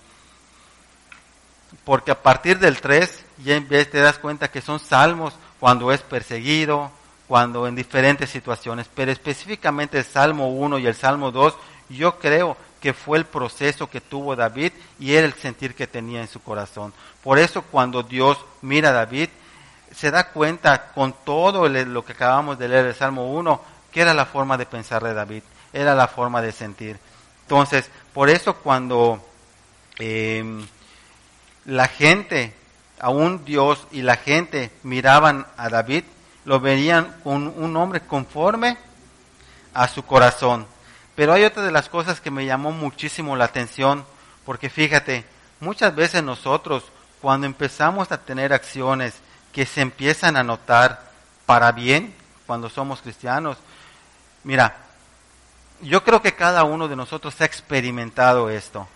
Porque a partir del 3 ya te das cuenta que son salmos cuando es perseguido, cuando en diferentes situaciones, pero específicamente el Salmo 1 y el Salmo 2, yo creo que fue el proceso que tuvo David y era el sentir que tenía en su corazón. Por eso cuando Dios mira a David, se da cuenta con todo lo que acabamos de leer el Salmo 1, que era la forma de pensar de David, era la forma de sentir. Entonces, por eso cuando em, la gente, aún Dios y la gente miraban a David, lo veían con un hombre conforme a su corazón. Pero hay otra de las cosas que me llamó muchísimo la atención, porque fíjate, muchas veces nosotros, cuando empezamos a tener acciones que se empiezan a notar para bien, cuando somos cristianos, Mira, yo creo que cada uno de nosotros ha experimentado esto.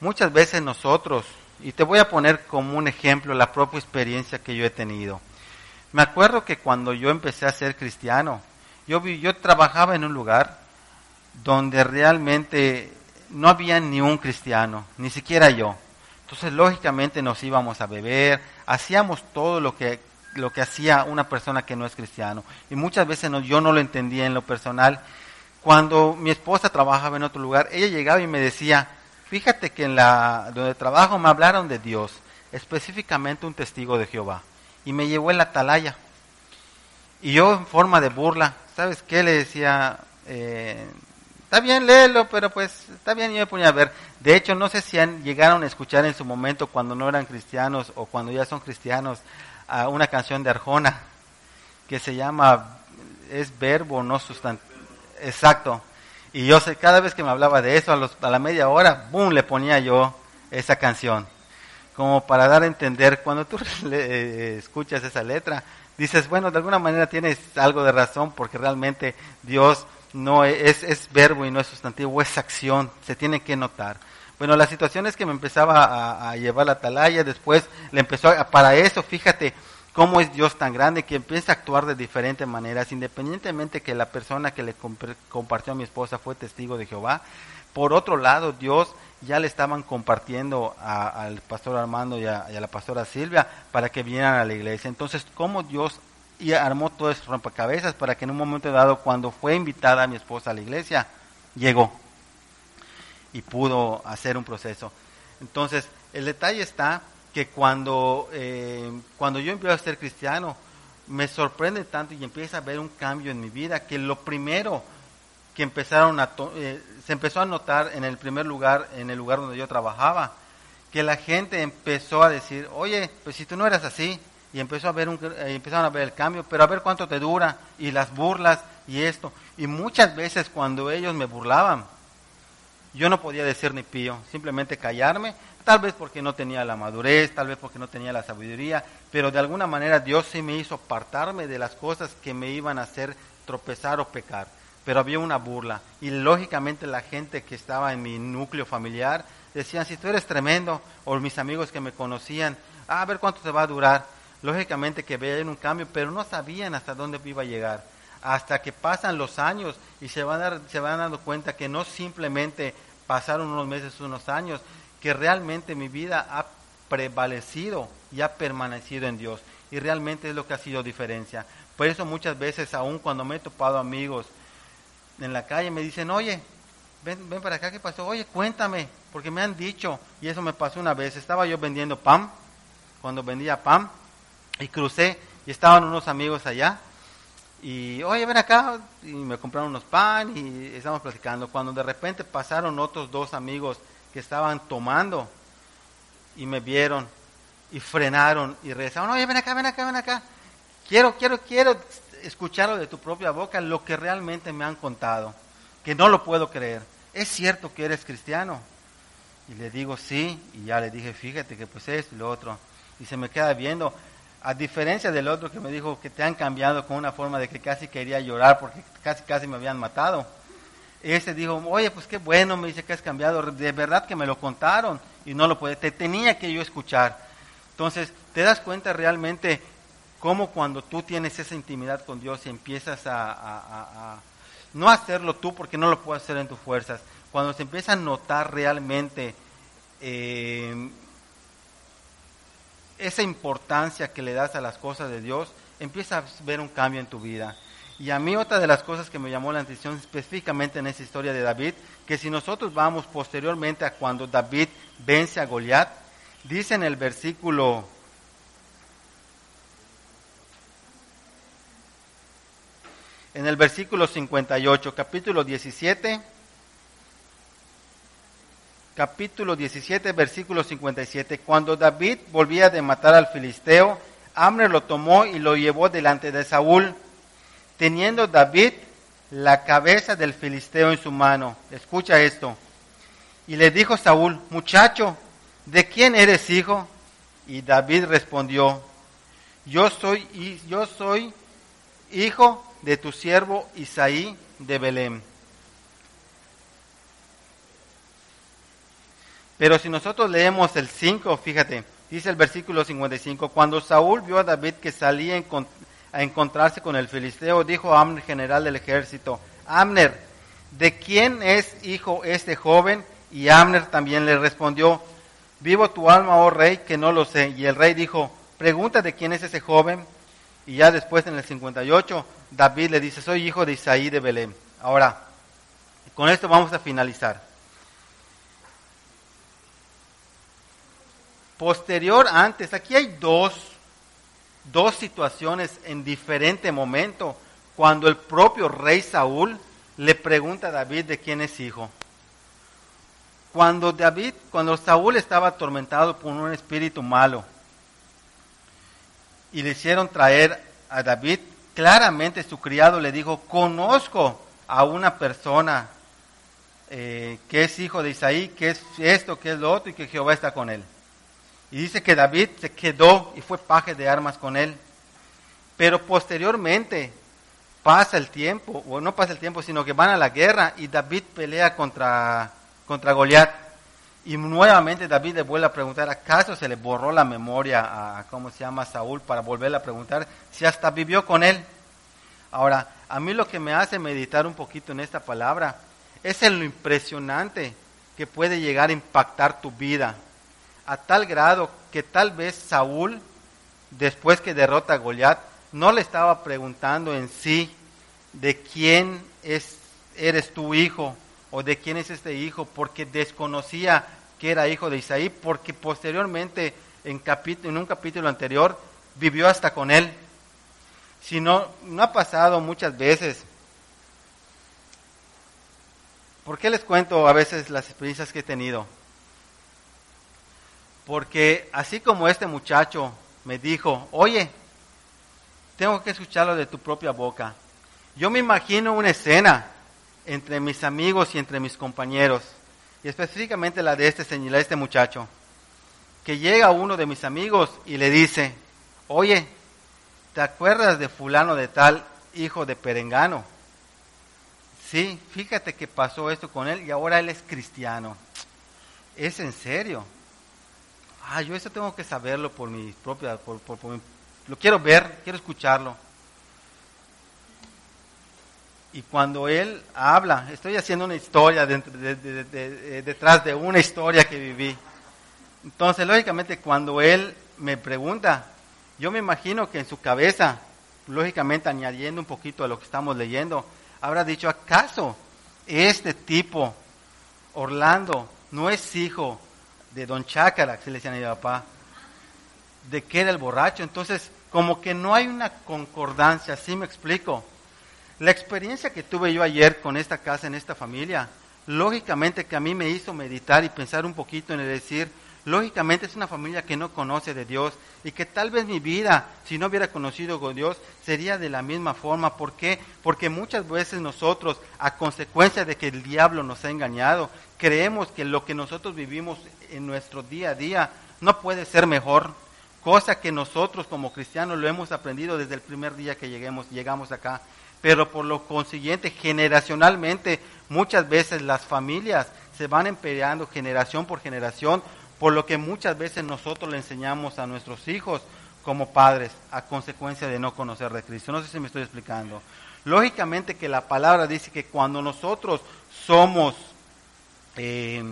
Muchas veces nosotros, y te voy a poner como un ejemplo la propia experiencia que yo he tenido. Me acuerdo que cuando yo empecé a ser cristiano, yo, yo trabajaba en un lugar donde realmente no había ni un cristiano, ni siquiera yo. Entonces, lógicamente nos íbamos a beber, hacíamos todo lo que lo que hacía una persona que no es cristiano. Y muchas veces yo no lo entendía en lo personal. Cuando mi esposa trabajaba en otro lugar, ella llegaba y me decía, fíjate que en la donde trabajo me hablaron de Dios, específicamente un testigo de Jehová, y me llevó en la atalaya. Y yo en forma de burla, ¿sabes qué? Le decía, eh, está bien, léelo, pero pues está bien, yo me ponía a ver. De hecho, no sé si llegaron a escuchar en su momento cuando no eran cristianos o cuando ya son cristianos a una canción de Arjona que se llama, es verbo, no sustantivo. Exacto. Y yo sé, cada vez que me hablaba de eso, a, los, a la media hora, ¡boom!, le ponía yo esa canción. Como para dar a entender, cuando tú le, escuchas esa letra, dices, bueno, de alguna manera tienes algo de razón, porque realmente Dios no es, es verbo y no es sustantivo, es acción, se tiene que notar. Bueno, la situación es que me empezaba a, a llevar la atalaya, después le empezó, a, para eso, fíjate, cómo es Dios tan grande que empieza a actuar de diferentes maneras, independientemente que la persona que le compartió a mi esposa fue testigo de Jehová. Por otro lado, Dios ya le estaban compartiendo al pastor Armando y a, la pastora Silvia para que vinieran a la iglesia. Entonces, cómo Dios armó todo ese rompecabezas para que en un momento dado, cuando fue invitada a mi esposa a la iglesia, llegó y pudo hacer un proceso. Entonces, el detalle está que cuando, eh, cuando yo empiezo a ser cristiano, me sorprende tanto y empieza a ver un cambio en mi vida, que lo primero que empezaron a, eh, se empezó a notar en el primer lugar, en el lugar donde yo trabajaba, que la gente empezó a decir, oye, pues si tú no eras así, y empezó a ver un, eh, empezaron a ver el cambio, pero a ver cuánto te dura, y las burlas, y esto. Y muchas veces cuando ellos me burlaban, yo no podía decir ni pío, simplemente callarme, tal vez porque no tenía la madurez, tal vez porque no tenía la sabiduría, pero de alguna manera Dios sí me hizo apartarme de las cosas que me iban a hacer tropezar o pecar. Pero había una burla y lógicamente la gente que estaba en mi núcleo familiar decían, si tú eres tremendo, o mis amigos que me conocían, a ver cuánto te va a durar. Lógicamente que veían un cambio, pero no sabían hasta dónde iba a llegar. Hasta que pasan los años y se van, a, se van dando cuenta que no simplemente pasaron unos meses, unos años, que realmente mi vida ha prevalecido y ha permanecido en Dios. Y realmente es lo que ha sido diferencia. Por eso muchas veces, aún cuando me he topado amigos en la calle, me dicen, oye, ven, ven para acá, ¿qué pasó? Oye, cuéntame, porque me han dicho, y eso me pasó una vez, estaba yo vendiendo pan, cuando vendía pan, y crucé, y estaban unos amigos allá, y oye, ven acá, y me compraron unos pan, y estamos platicando, cuando de repente pasaron otros dos amigos que estaban tomando y me vieron y frenaron y rezaron, oye, ven acá, ven acá, ven acá. Quiero, quiero, quiero escucharlo de tu propia boca, lo que realmente me han contado, que no lo puedo creer. ¿Es cierto que eres cristiano? Y le digo, sí, y ya le dije, fíjate que pues es lo otro. Y se me queda viendo, a diferencia del otro que me dijo que te han cambiado con una forma de que casi quería llorar porque casi, casi me habían matado. Ese dijo, oye, pues qué bueno, me dice que has cambiado, de verdad que me lo contaron y no lo puede, te tenía que yo escuchar. Entonces, te das cuenta realmente cómo cuando tú tienes esa intimidad con Dios y empiezas a, no hacerlo tú porque no lo puedes hacer en tus fuerzas, cuando se empieza a notar realmente eh, esa importancia que le das a las cosas de Dios, empieza a ver un cambio en tu vida. Y a mí otra de las cosas que me llamó la atención específicamente en esa historia de David, que si nosotros vamos posteriormente a cuando David vence a Goliat, dice en el versículo en el versículo 58, capítulo 17, capítulo 17, versículo 57, cuando David volvía de matar al filisteo, Amner lo tomó y lo llevó delante de Saúl teniendo David la cabeza del filisteo en su mano. Escucha esto. Y le dijo Saúl, muchacho, ¿de quién eres hijo? Y David respondió, yo soy, yo soy hijo de tu siervo Isaí de Belén. Pero si nosotros leemos el 5, fíjate, dice el versículo 55, cuando Saúl vio a David que salía a encontrarse con el filisteo, dijo Amner, general del ejército, Amner, ¿de quién es hijo este joven? Y Amner también le respondió, vivo tu alma, oh rey, que no lo sé. Y el rey dijo, pregunta de quién es ese joven. Y ya después en el 58, David le dice, soy hijo de Isaí de Belén. Ahora, con esto vamos a finalizar. Posterior, antes, aquí hay dos, dos situaciones en diferente momento, cuando el propio rey Saúl le pregunta a David de quién es hijo. Cuando David, cuando Saúl estaba atormentado por un espíritu malo y le hicieron traer a David, claramente su criado le dijo, conozco a una persona eh, que es hijo de Isaí, que es esto, que es lo otro y que Jehová está con él. Y dice que David se quedó y fue paje de armas con él. Pero posteriormente pasa el tiempo, o no pasa el tiempo, sino que van a la guerra y David pelea contra, contra Goliat. Y nuevamente David le vuelve a preguntar, ¿acaso se le borró la memoria a, ¿cómo se llama? Saúl para volverle a preguntar si hasta vivió con él? Ahora, a mí lo que me hace meditar un poquito en esta palabra es en lo impresionante que puede llegar a impactar tu vida, a tal grado que tal vez Saúl, después que derrota a Goliat, no le estaba preguntando en sí de quién es, eres tu hijo o de quién es este hijo, porque desconocía que era hijo de Isaí, porque posteriormente en, en un capítulo anterior vivió hasta con él. Si no, no ha pasado muchas veces. ¿Por qué les cuento a veces las experiencias que he tenido? Porque así como este muchacho me dijo, oye, tengo que escucharlo de tu propia boca. Yo me imagino una escena entre mis amigos y entre mis compañeros, y específicamente la de este señor, este muchacho, que llega uno de mis amigos y le dice, oye, ¿te acuerdas de fulano de tal, hijo de Perengano? Sí, fíjate que pasó esto con él y ahora él es cristiano. ¿Es en serio? Ah, yo eso tengo que saberlo por mi propia, por, lo quiero ver, quiero escucharlo. Y cuando él habla, estoy haciendo una historia detrás de una historia que viví. Entonces, lógicamente, cuando él me pregunta, yo me imagino que en su cabeza, lógicamente añadiendo un poquito a lo que estamos leyendo, habrá dicho, ¿acaso este tipo, Orlando, no es hijo de Don Chácara, que se le decía a mi papá, de que era el borracho. Entonces, como que no hay una concordancia, así me explico. La experiencia que tuve yo ayer con esta casa, en esta familia, lógicamente que a mí me hizo meditar y pensar un poquito en el decir, lógicamente es una familia que no conoce de Dios y que tal vez mi vida, si no hubiera conocido con Dios, sería de la misma forma. ¿Por qué? Porque muchas veces nosotros, a consecuencia de que el diablo nos ha engañado, creemos que lo que nosotros vivimos en nuestro día a día no puede ser mejor, cosa que nosotros como cristianos lo hemos aprendido desde el primer día que lleguemos, llegamos acá. Pero por lo consiguiente, generacionalmente, muchas veces las familias se van empeñando generación por generación, por lo que muchas veces nosotros le enseñamos a nuestros hijos como padres a consecuencia de no conocer de Cristo. No sé si me estoy explicando. Lógicamente que la palabra dice que cuando nosotros somos eh,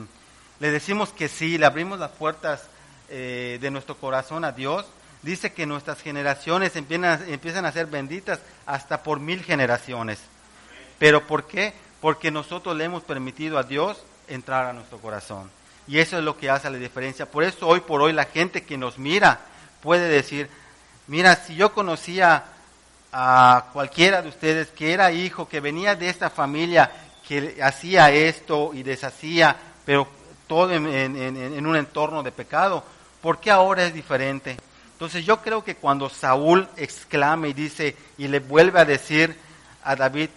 le decimos que sí, le abrimos las puertas eh, de nuestro corazón a Dios, dice que nuestras generaciones empiezan, empiezan a ser benditas hasta por mil generaciones. ¿Pero por qué? Porque nosotros le hemos permitido a Dios entrar a nuestro corazón. Y eso es lo que hace la diferencia. Por eso hoy por hoy la gente que nos mira puede decir, mira, si yo conocía a cualquiera de ustedes que era hijo, que venía de esta familia, que hacía esto y deshacía, pero todo en, un entorno de pecado. ¿Por qué ahora es diferente? Entonces yo creo que cuando Saúl exclama y dice y le vuelve a decir a David,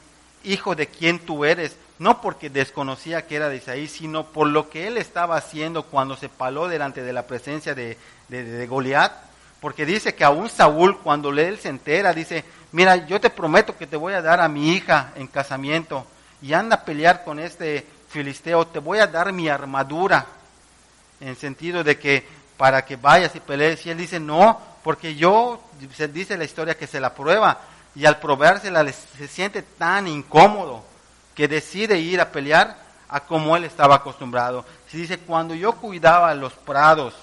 hijo de quién tú eres, no porque desconocía que era de Isaí, sino por lo que él estaba haciendo cuando se paló delante de la presencia de, de, Goliat, porque dice que aún Saúl cuando él se entera, dice, mira, yo te prometo que te voy a dar a mi hija en casamiento y anda a pelear con este filisteo, te voy a dar mi armadura, en sentido de que para que vayas y pelees. Y él dice, no, porque yo, se dice la historia que se la prueba, y al probársela se siente tan incómodo que decide ir a pelear a como él estaba acostumbrado. Se dice, cuando yo cuidaba los prados,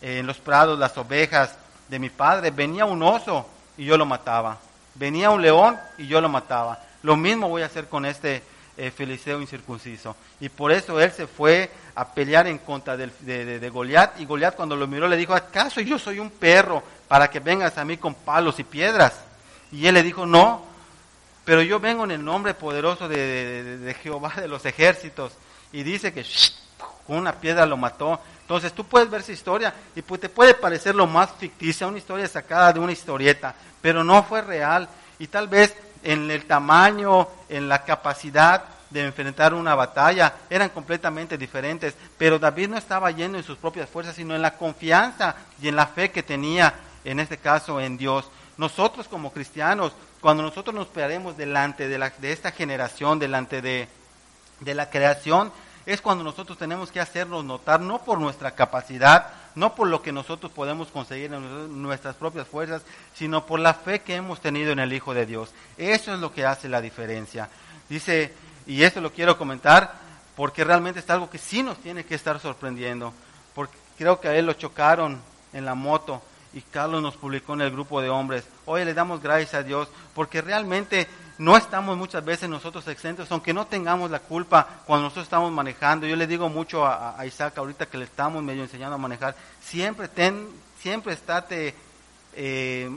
eh, en los prados las ovejas de mi padre, venía un oso y yo lo mataba. Venía un león y yo lo mataba. Lo mismo voy a hacer con este eh, Feliceo incircunciso. Y por eso él se fue a pelear en contra de, de, de Goliat. Y Goliat cuando lo miró le dijo, ¿acaso yo soy un perro para que vengas a mí con palos y piedras? Y él le dijo, no, pero yo vengo en el nombre poderoso de, Jehová de los ejércitos. Y dice que con una piedra lo mató. Entonces tú puedes ver esa historia y pues te puede parecer lo más ficticia, una historia sacada de una historieta, pero no fue real. Y tal vez en el tamaño, en la capacidad de enfrentar una batalla, eran completamente diferentes. Pero David no estaba yendo en sus propias fuerzas, sino en la confianza y en la fe que tenía, en este caso, en Dios. Nosotros como cristianos, cuando nosotros nos paremos delante de, la, de esta generación, delante de, de la creación, es cuando nosotros tenemos que hacernos notar, no por nuestra capacidad, no por lo que nosotros podemos conseguir en nuestras propias fuerzas, sino por la fe que hemos tenido en el Hijo de Dios. Eso es lo que hace la diferencia. Dice, y esto lo quiero comentar, porque realmente es algo que sí nos tiene que estar sorprendiendo, porque creo que a él lo chocaron en la moto y Carlos nos publicó en el grupo de hombres. Hoy le damos gracias a Dios porque realmente no estamos muchas veces nosotros exentos, aunque no tengamos la culpa cuando nosotros estamos manejando. Yo le digo mucho a, Isaac ahorita que le estamos medio enseñando a manejar, siempre ten, siempre estate eh,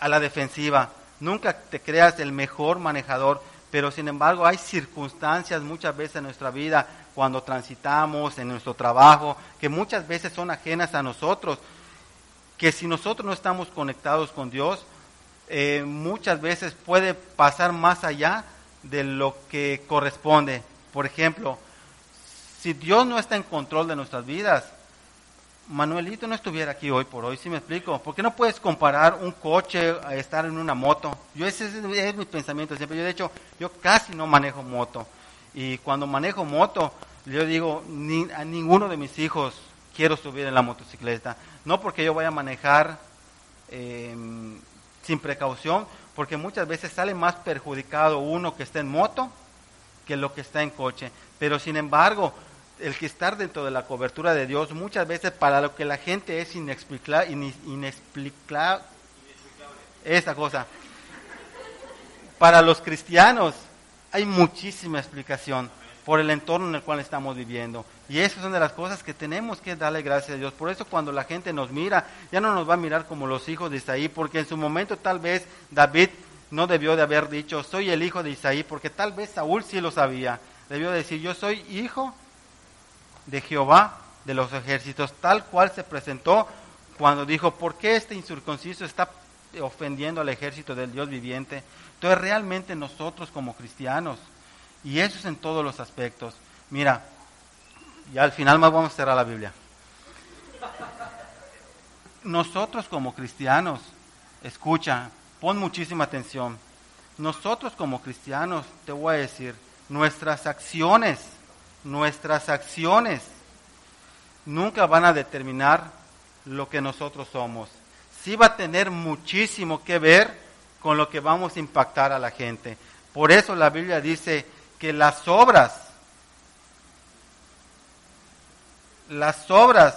a la defensiva. Nunca te creas el mejor manejador, pero sin embargo hay circunstancias muchas veces en nuestra vida cuando transitamos, en nuestro trabajo, que muchas veces son ajenas a nosotros que si nosotros no estamos conectados con Dios, eh, muchas veces puede pasar más allá de lo que corresponde. Por ejemplo, si Dios no está en control de nuestras vidas, Manuelito no estuviera aquí hoy por hoy, ¿sí me explico? Porque no puedes comparar un coche a estar en una moto. Yo ese es, mi pensamiento siempre. Yo de hecho, yo casi no manejo moto. Y cuando manejo moto, yo digo, ni, a ninguno de mis hijos quiero subir en la motocicleta. No porque yo vaya a manejar em, sin precaución, porque muchas veces sale más perjudicado uno que está en moto que lo que está en coche. Pero sin embargo, el que estar dentro de la cobertura de Dios, muchas veces para lo que la gente es inexplicable, inexplicable esa cosa. Para los cristianos hay muchísima explicación por el entorno en el cual estamos viviendo. Y esas son de las cosas que tenemos que darle gracias a Dios. Por eso cuando la gente nos mira, ya no nos va a mirar como los hijos de Isaí, porque en su momento tal vez David no debió de haber dicho, soy el hijo de Isaí, porque tal vez Saúl sí lo sabía. Debió decir, yo soy hijo de Jehová de los ejércitos, tal cual se presentó cuando dijo, ¿por qué este incircunciso está ofendiendo al ejército del Dios viviente? Entonces realmente nosotros como cristianos, y eso es en todos los aspectos, mira, y al final más vamos a cerrar la Biblia. Nosotros como cristianos, escucha, pon muchísima atención. Nosotros como cristianos, te voy a decir, nuestras acciones, nuestras acciones nunca van a determinar lo que nosotros somos. Sí va a tener muchísimo que ver con lo que vamos a impactar a la gente. Por eso la Biblia dice que las obras las obras,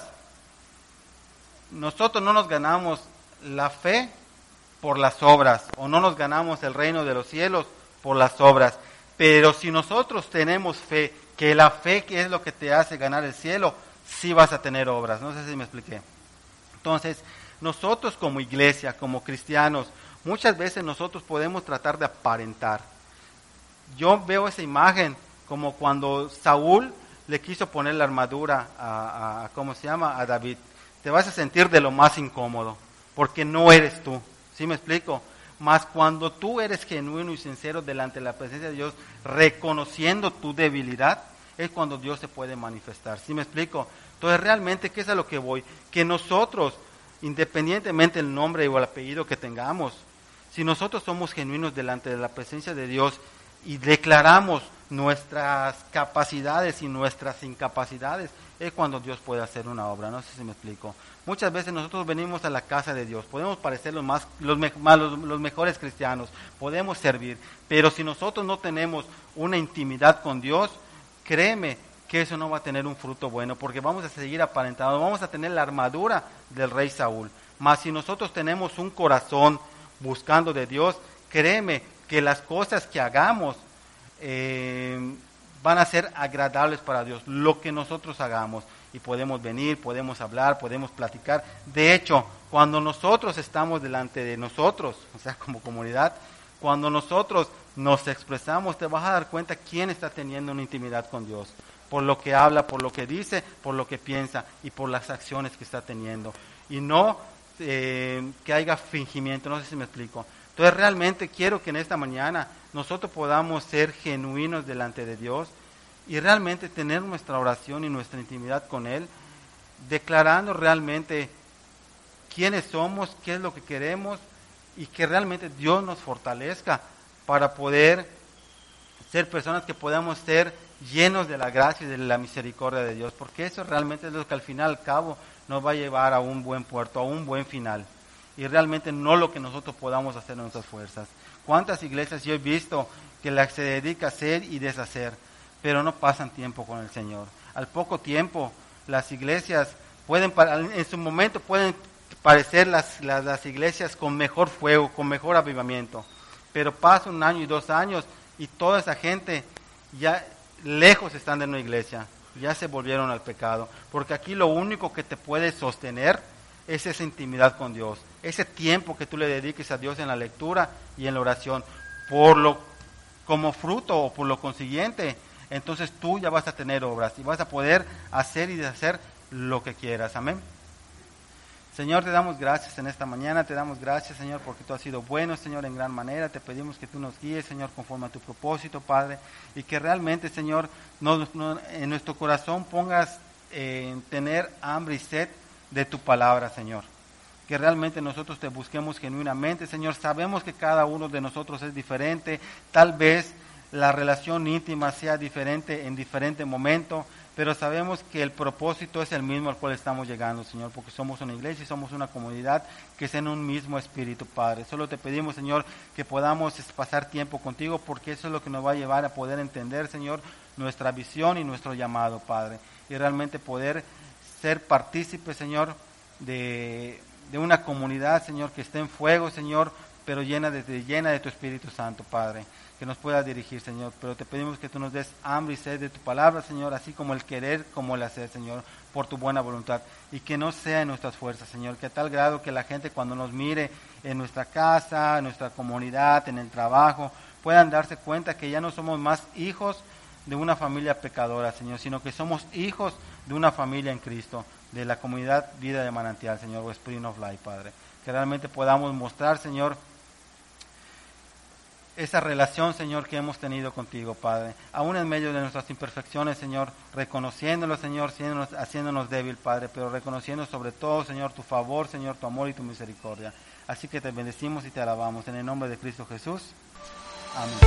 nosotros no nos ganamos la fe por las obras, o no nos ganamos el reino de los cielos por las obras. Pero si nosotros tenemos fe, que la fe que es lo que te hace ganar el cielo, sí vas a tener obras. No sé si me expliqué. Entonces, nosotros como iglesia, como cristianos, muchas veces nosotros podemos tratar de aparentar. Yo veo esa imagen como cuando Saúl le quiso poner la armadura a, ¿cómo se llama? A David. Te vas a sentir de lo más incómodo, porque no eres tú. ¿Sí me explico? Mas cuando tú eres genuino y sincero delante de la presencia de Dios, reconociendo tu debilidad, es cuando Dios se puede manifestar. ¿Sí me explico? Entonces, realmente, ¿qué es a lo que voy? Que nosotros, independientemente del nombre o el apellido que tengamos, si nosotros somos genuinos delante de la presencia de Dios y declaramos nuestras capacidades y nuestras incapacidades, es cuando Dios puede hacer una obra. No sé si me explico. Muchas veces nosotros venimos a la casa de Dios, podemos parecer los, más, los, los mejores cristianos, podemos servir, pero si nosotros no tenemos una intimidad con Dios, créeme que eso no va a tener un fruto bueno, porque vamos a seguir aparentando, vamos a tener la armadura del rey Saúl. Mas si nosotros tenemos un corazón buscando de Dios, créeme que las cosas que hagamos eh, van a ser agradables para Dios, lo que nosotros hagamos. Y podemos venir, podemos hablar, podemos platicar. De hecho, cuando nosotros estamos delante de nosotros, o sea, como comunidad, cuando nosotros nos expresamos, te vas a dar cuenta quién está teniendo una intimidad con Dios. Por lo que habla, por lo que dice, por lo que piensa y por las acciones que está teniendo. Y no eh, que haya fingimiento, no sé si me explico. Entonces realmente quiero que en esta mañana nosotros podamos ser genuinos delante de Dios y realmente tener nuestra oración y nuestra intimidad con Él, declarando realmente quiénes somos, qué es lo que queremos y que realmente Dios nos fortalezca para poder ser personas que podamos ser llenos de la gracia y de la misericordia de Dios, porque eso realmente es lo que al final al cabo nos va a llevar a un buen puerto, a un buen final y realmente no lo que nosotros podamos hacer en nuestras fuerzas. ¿Cuántas iglesias yo he visto que la, se dedica a hacer y deshacer, pero no pasan tiempo con el Señor? Al poco tiempo, las iglesias pueden, en su momento pueden parecer las, las, las iglesias con mejor fuego, con mejor avivamiento, pero pasa un año y dos años y toda esa gente ya lejos están de una iglesia, ya se volvieron al pecado, porque aquí lo único que te puede sostener es esa intimidad con Dios, ese tiempo que tú le dediques a Dios en la lectura y en la oración, por lo como fruto o por lo consiguiente, entonces tú ya vas a tener obras y vas a poder hacer y deshacer lo que quieras. Amén. Señor, te damos gracias en esta mañana, te damos gracias, Señor, porque tú has sido bueno, Señor, en gran manera. Te pedimos que tú nos guíes, Señor, conforme a tu propósito, Padre, y que realmente, Señor, en nuestro corazón pongas en tener hambre y sed de tu palabra, Señor. Que realmente nosotros te busquemos genuinamente, Señor. Sabemos que cada uno de nosotros es diferente. Tal vez la relación íntima sea diferente en diferente momento, pero sabemos que el propósito es el mismo al cual estamos llegando, Señor, porque somos una iglesia y somos una comunidad que es en un mismo espíritu, Padre. Solo te pedimos, Señor, que podamos pasar tiempo contigo, porque eso es lo que nos va a llevar a poder entender, Señor, nuestra visión y nuestro llamado, Padre. Y realmente poder ser partícipe, Señor, de, una comunidad, Señor, que esté en fuego, Señor, pero llena de, llena de tu Espíritu Santo, Padre, que nos pueda dirigir, Señor. Pero te pedimos que tú nos des hambre y sed de tu palabra, Señor, así como el querer como el hacer, Señor, por tu buena voluntad. Y que no sea en nuestras fuerzas, Señor, que a tal grado que la gente cuando nos mire en nuestra casa, en nuestra comunidad, en el trabajo, puedan darse cuenta que ya no somos más hijos de una familia pecadora, Señor, sino que somos hijos de una familia en Cristo, de la comunidad Vida de Manantial, Señor, o Spring of Life, Padre. Que realmente podamos mostrar, Señor, esa relación, Señor, que hemos tenido contigo, Padre. Aún en medio de nuestras imperfecciones, Señor, reconociéndolo, Señor, haciéndonos débil, Padre, pero reconociendo sobre todo, Señor, tu favor, Señor, tu amor y tu misericordia. Así que te bendecimos y te alabamos. En el nombre de Cristo Jesús. Amén.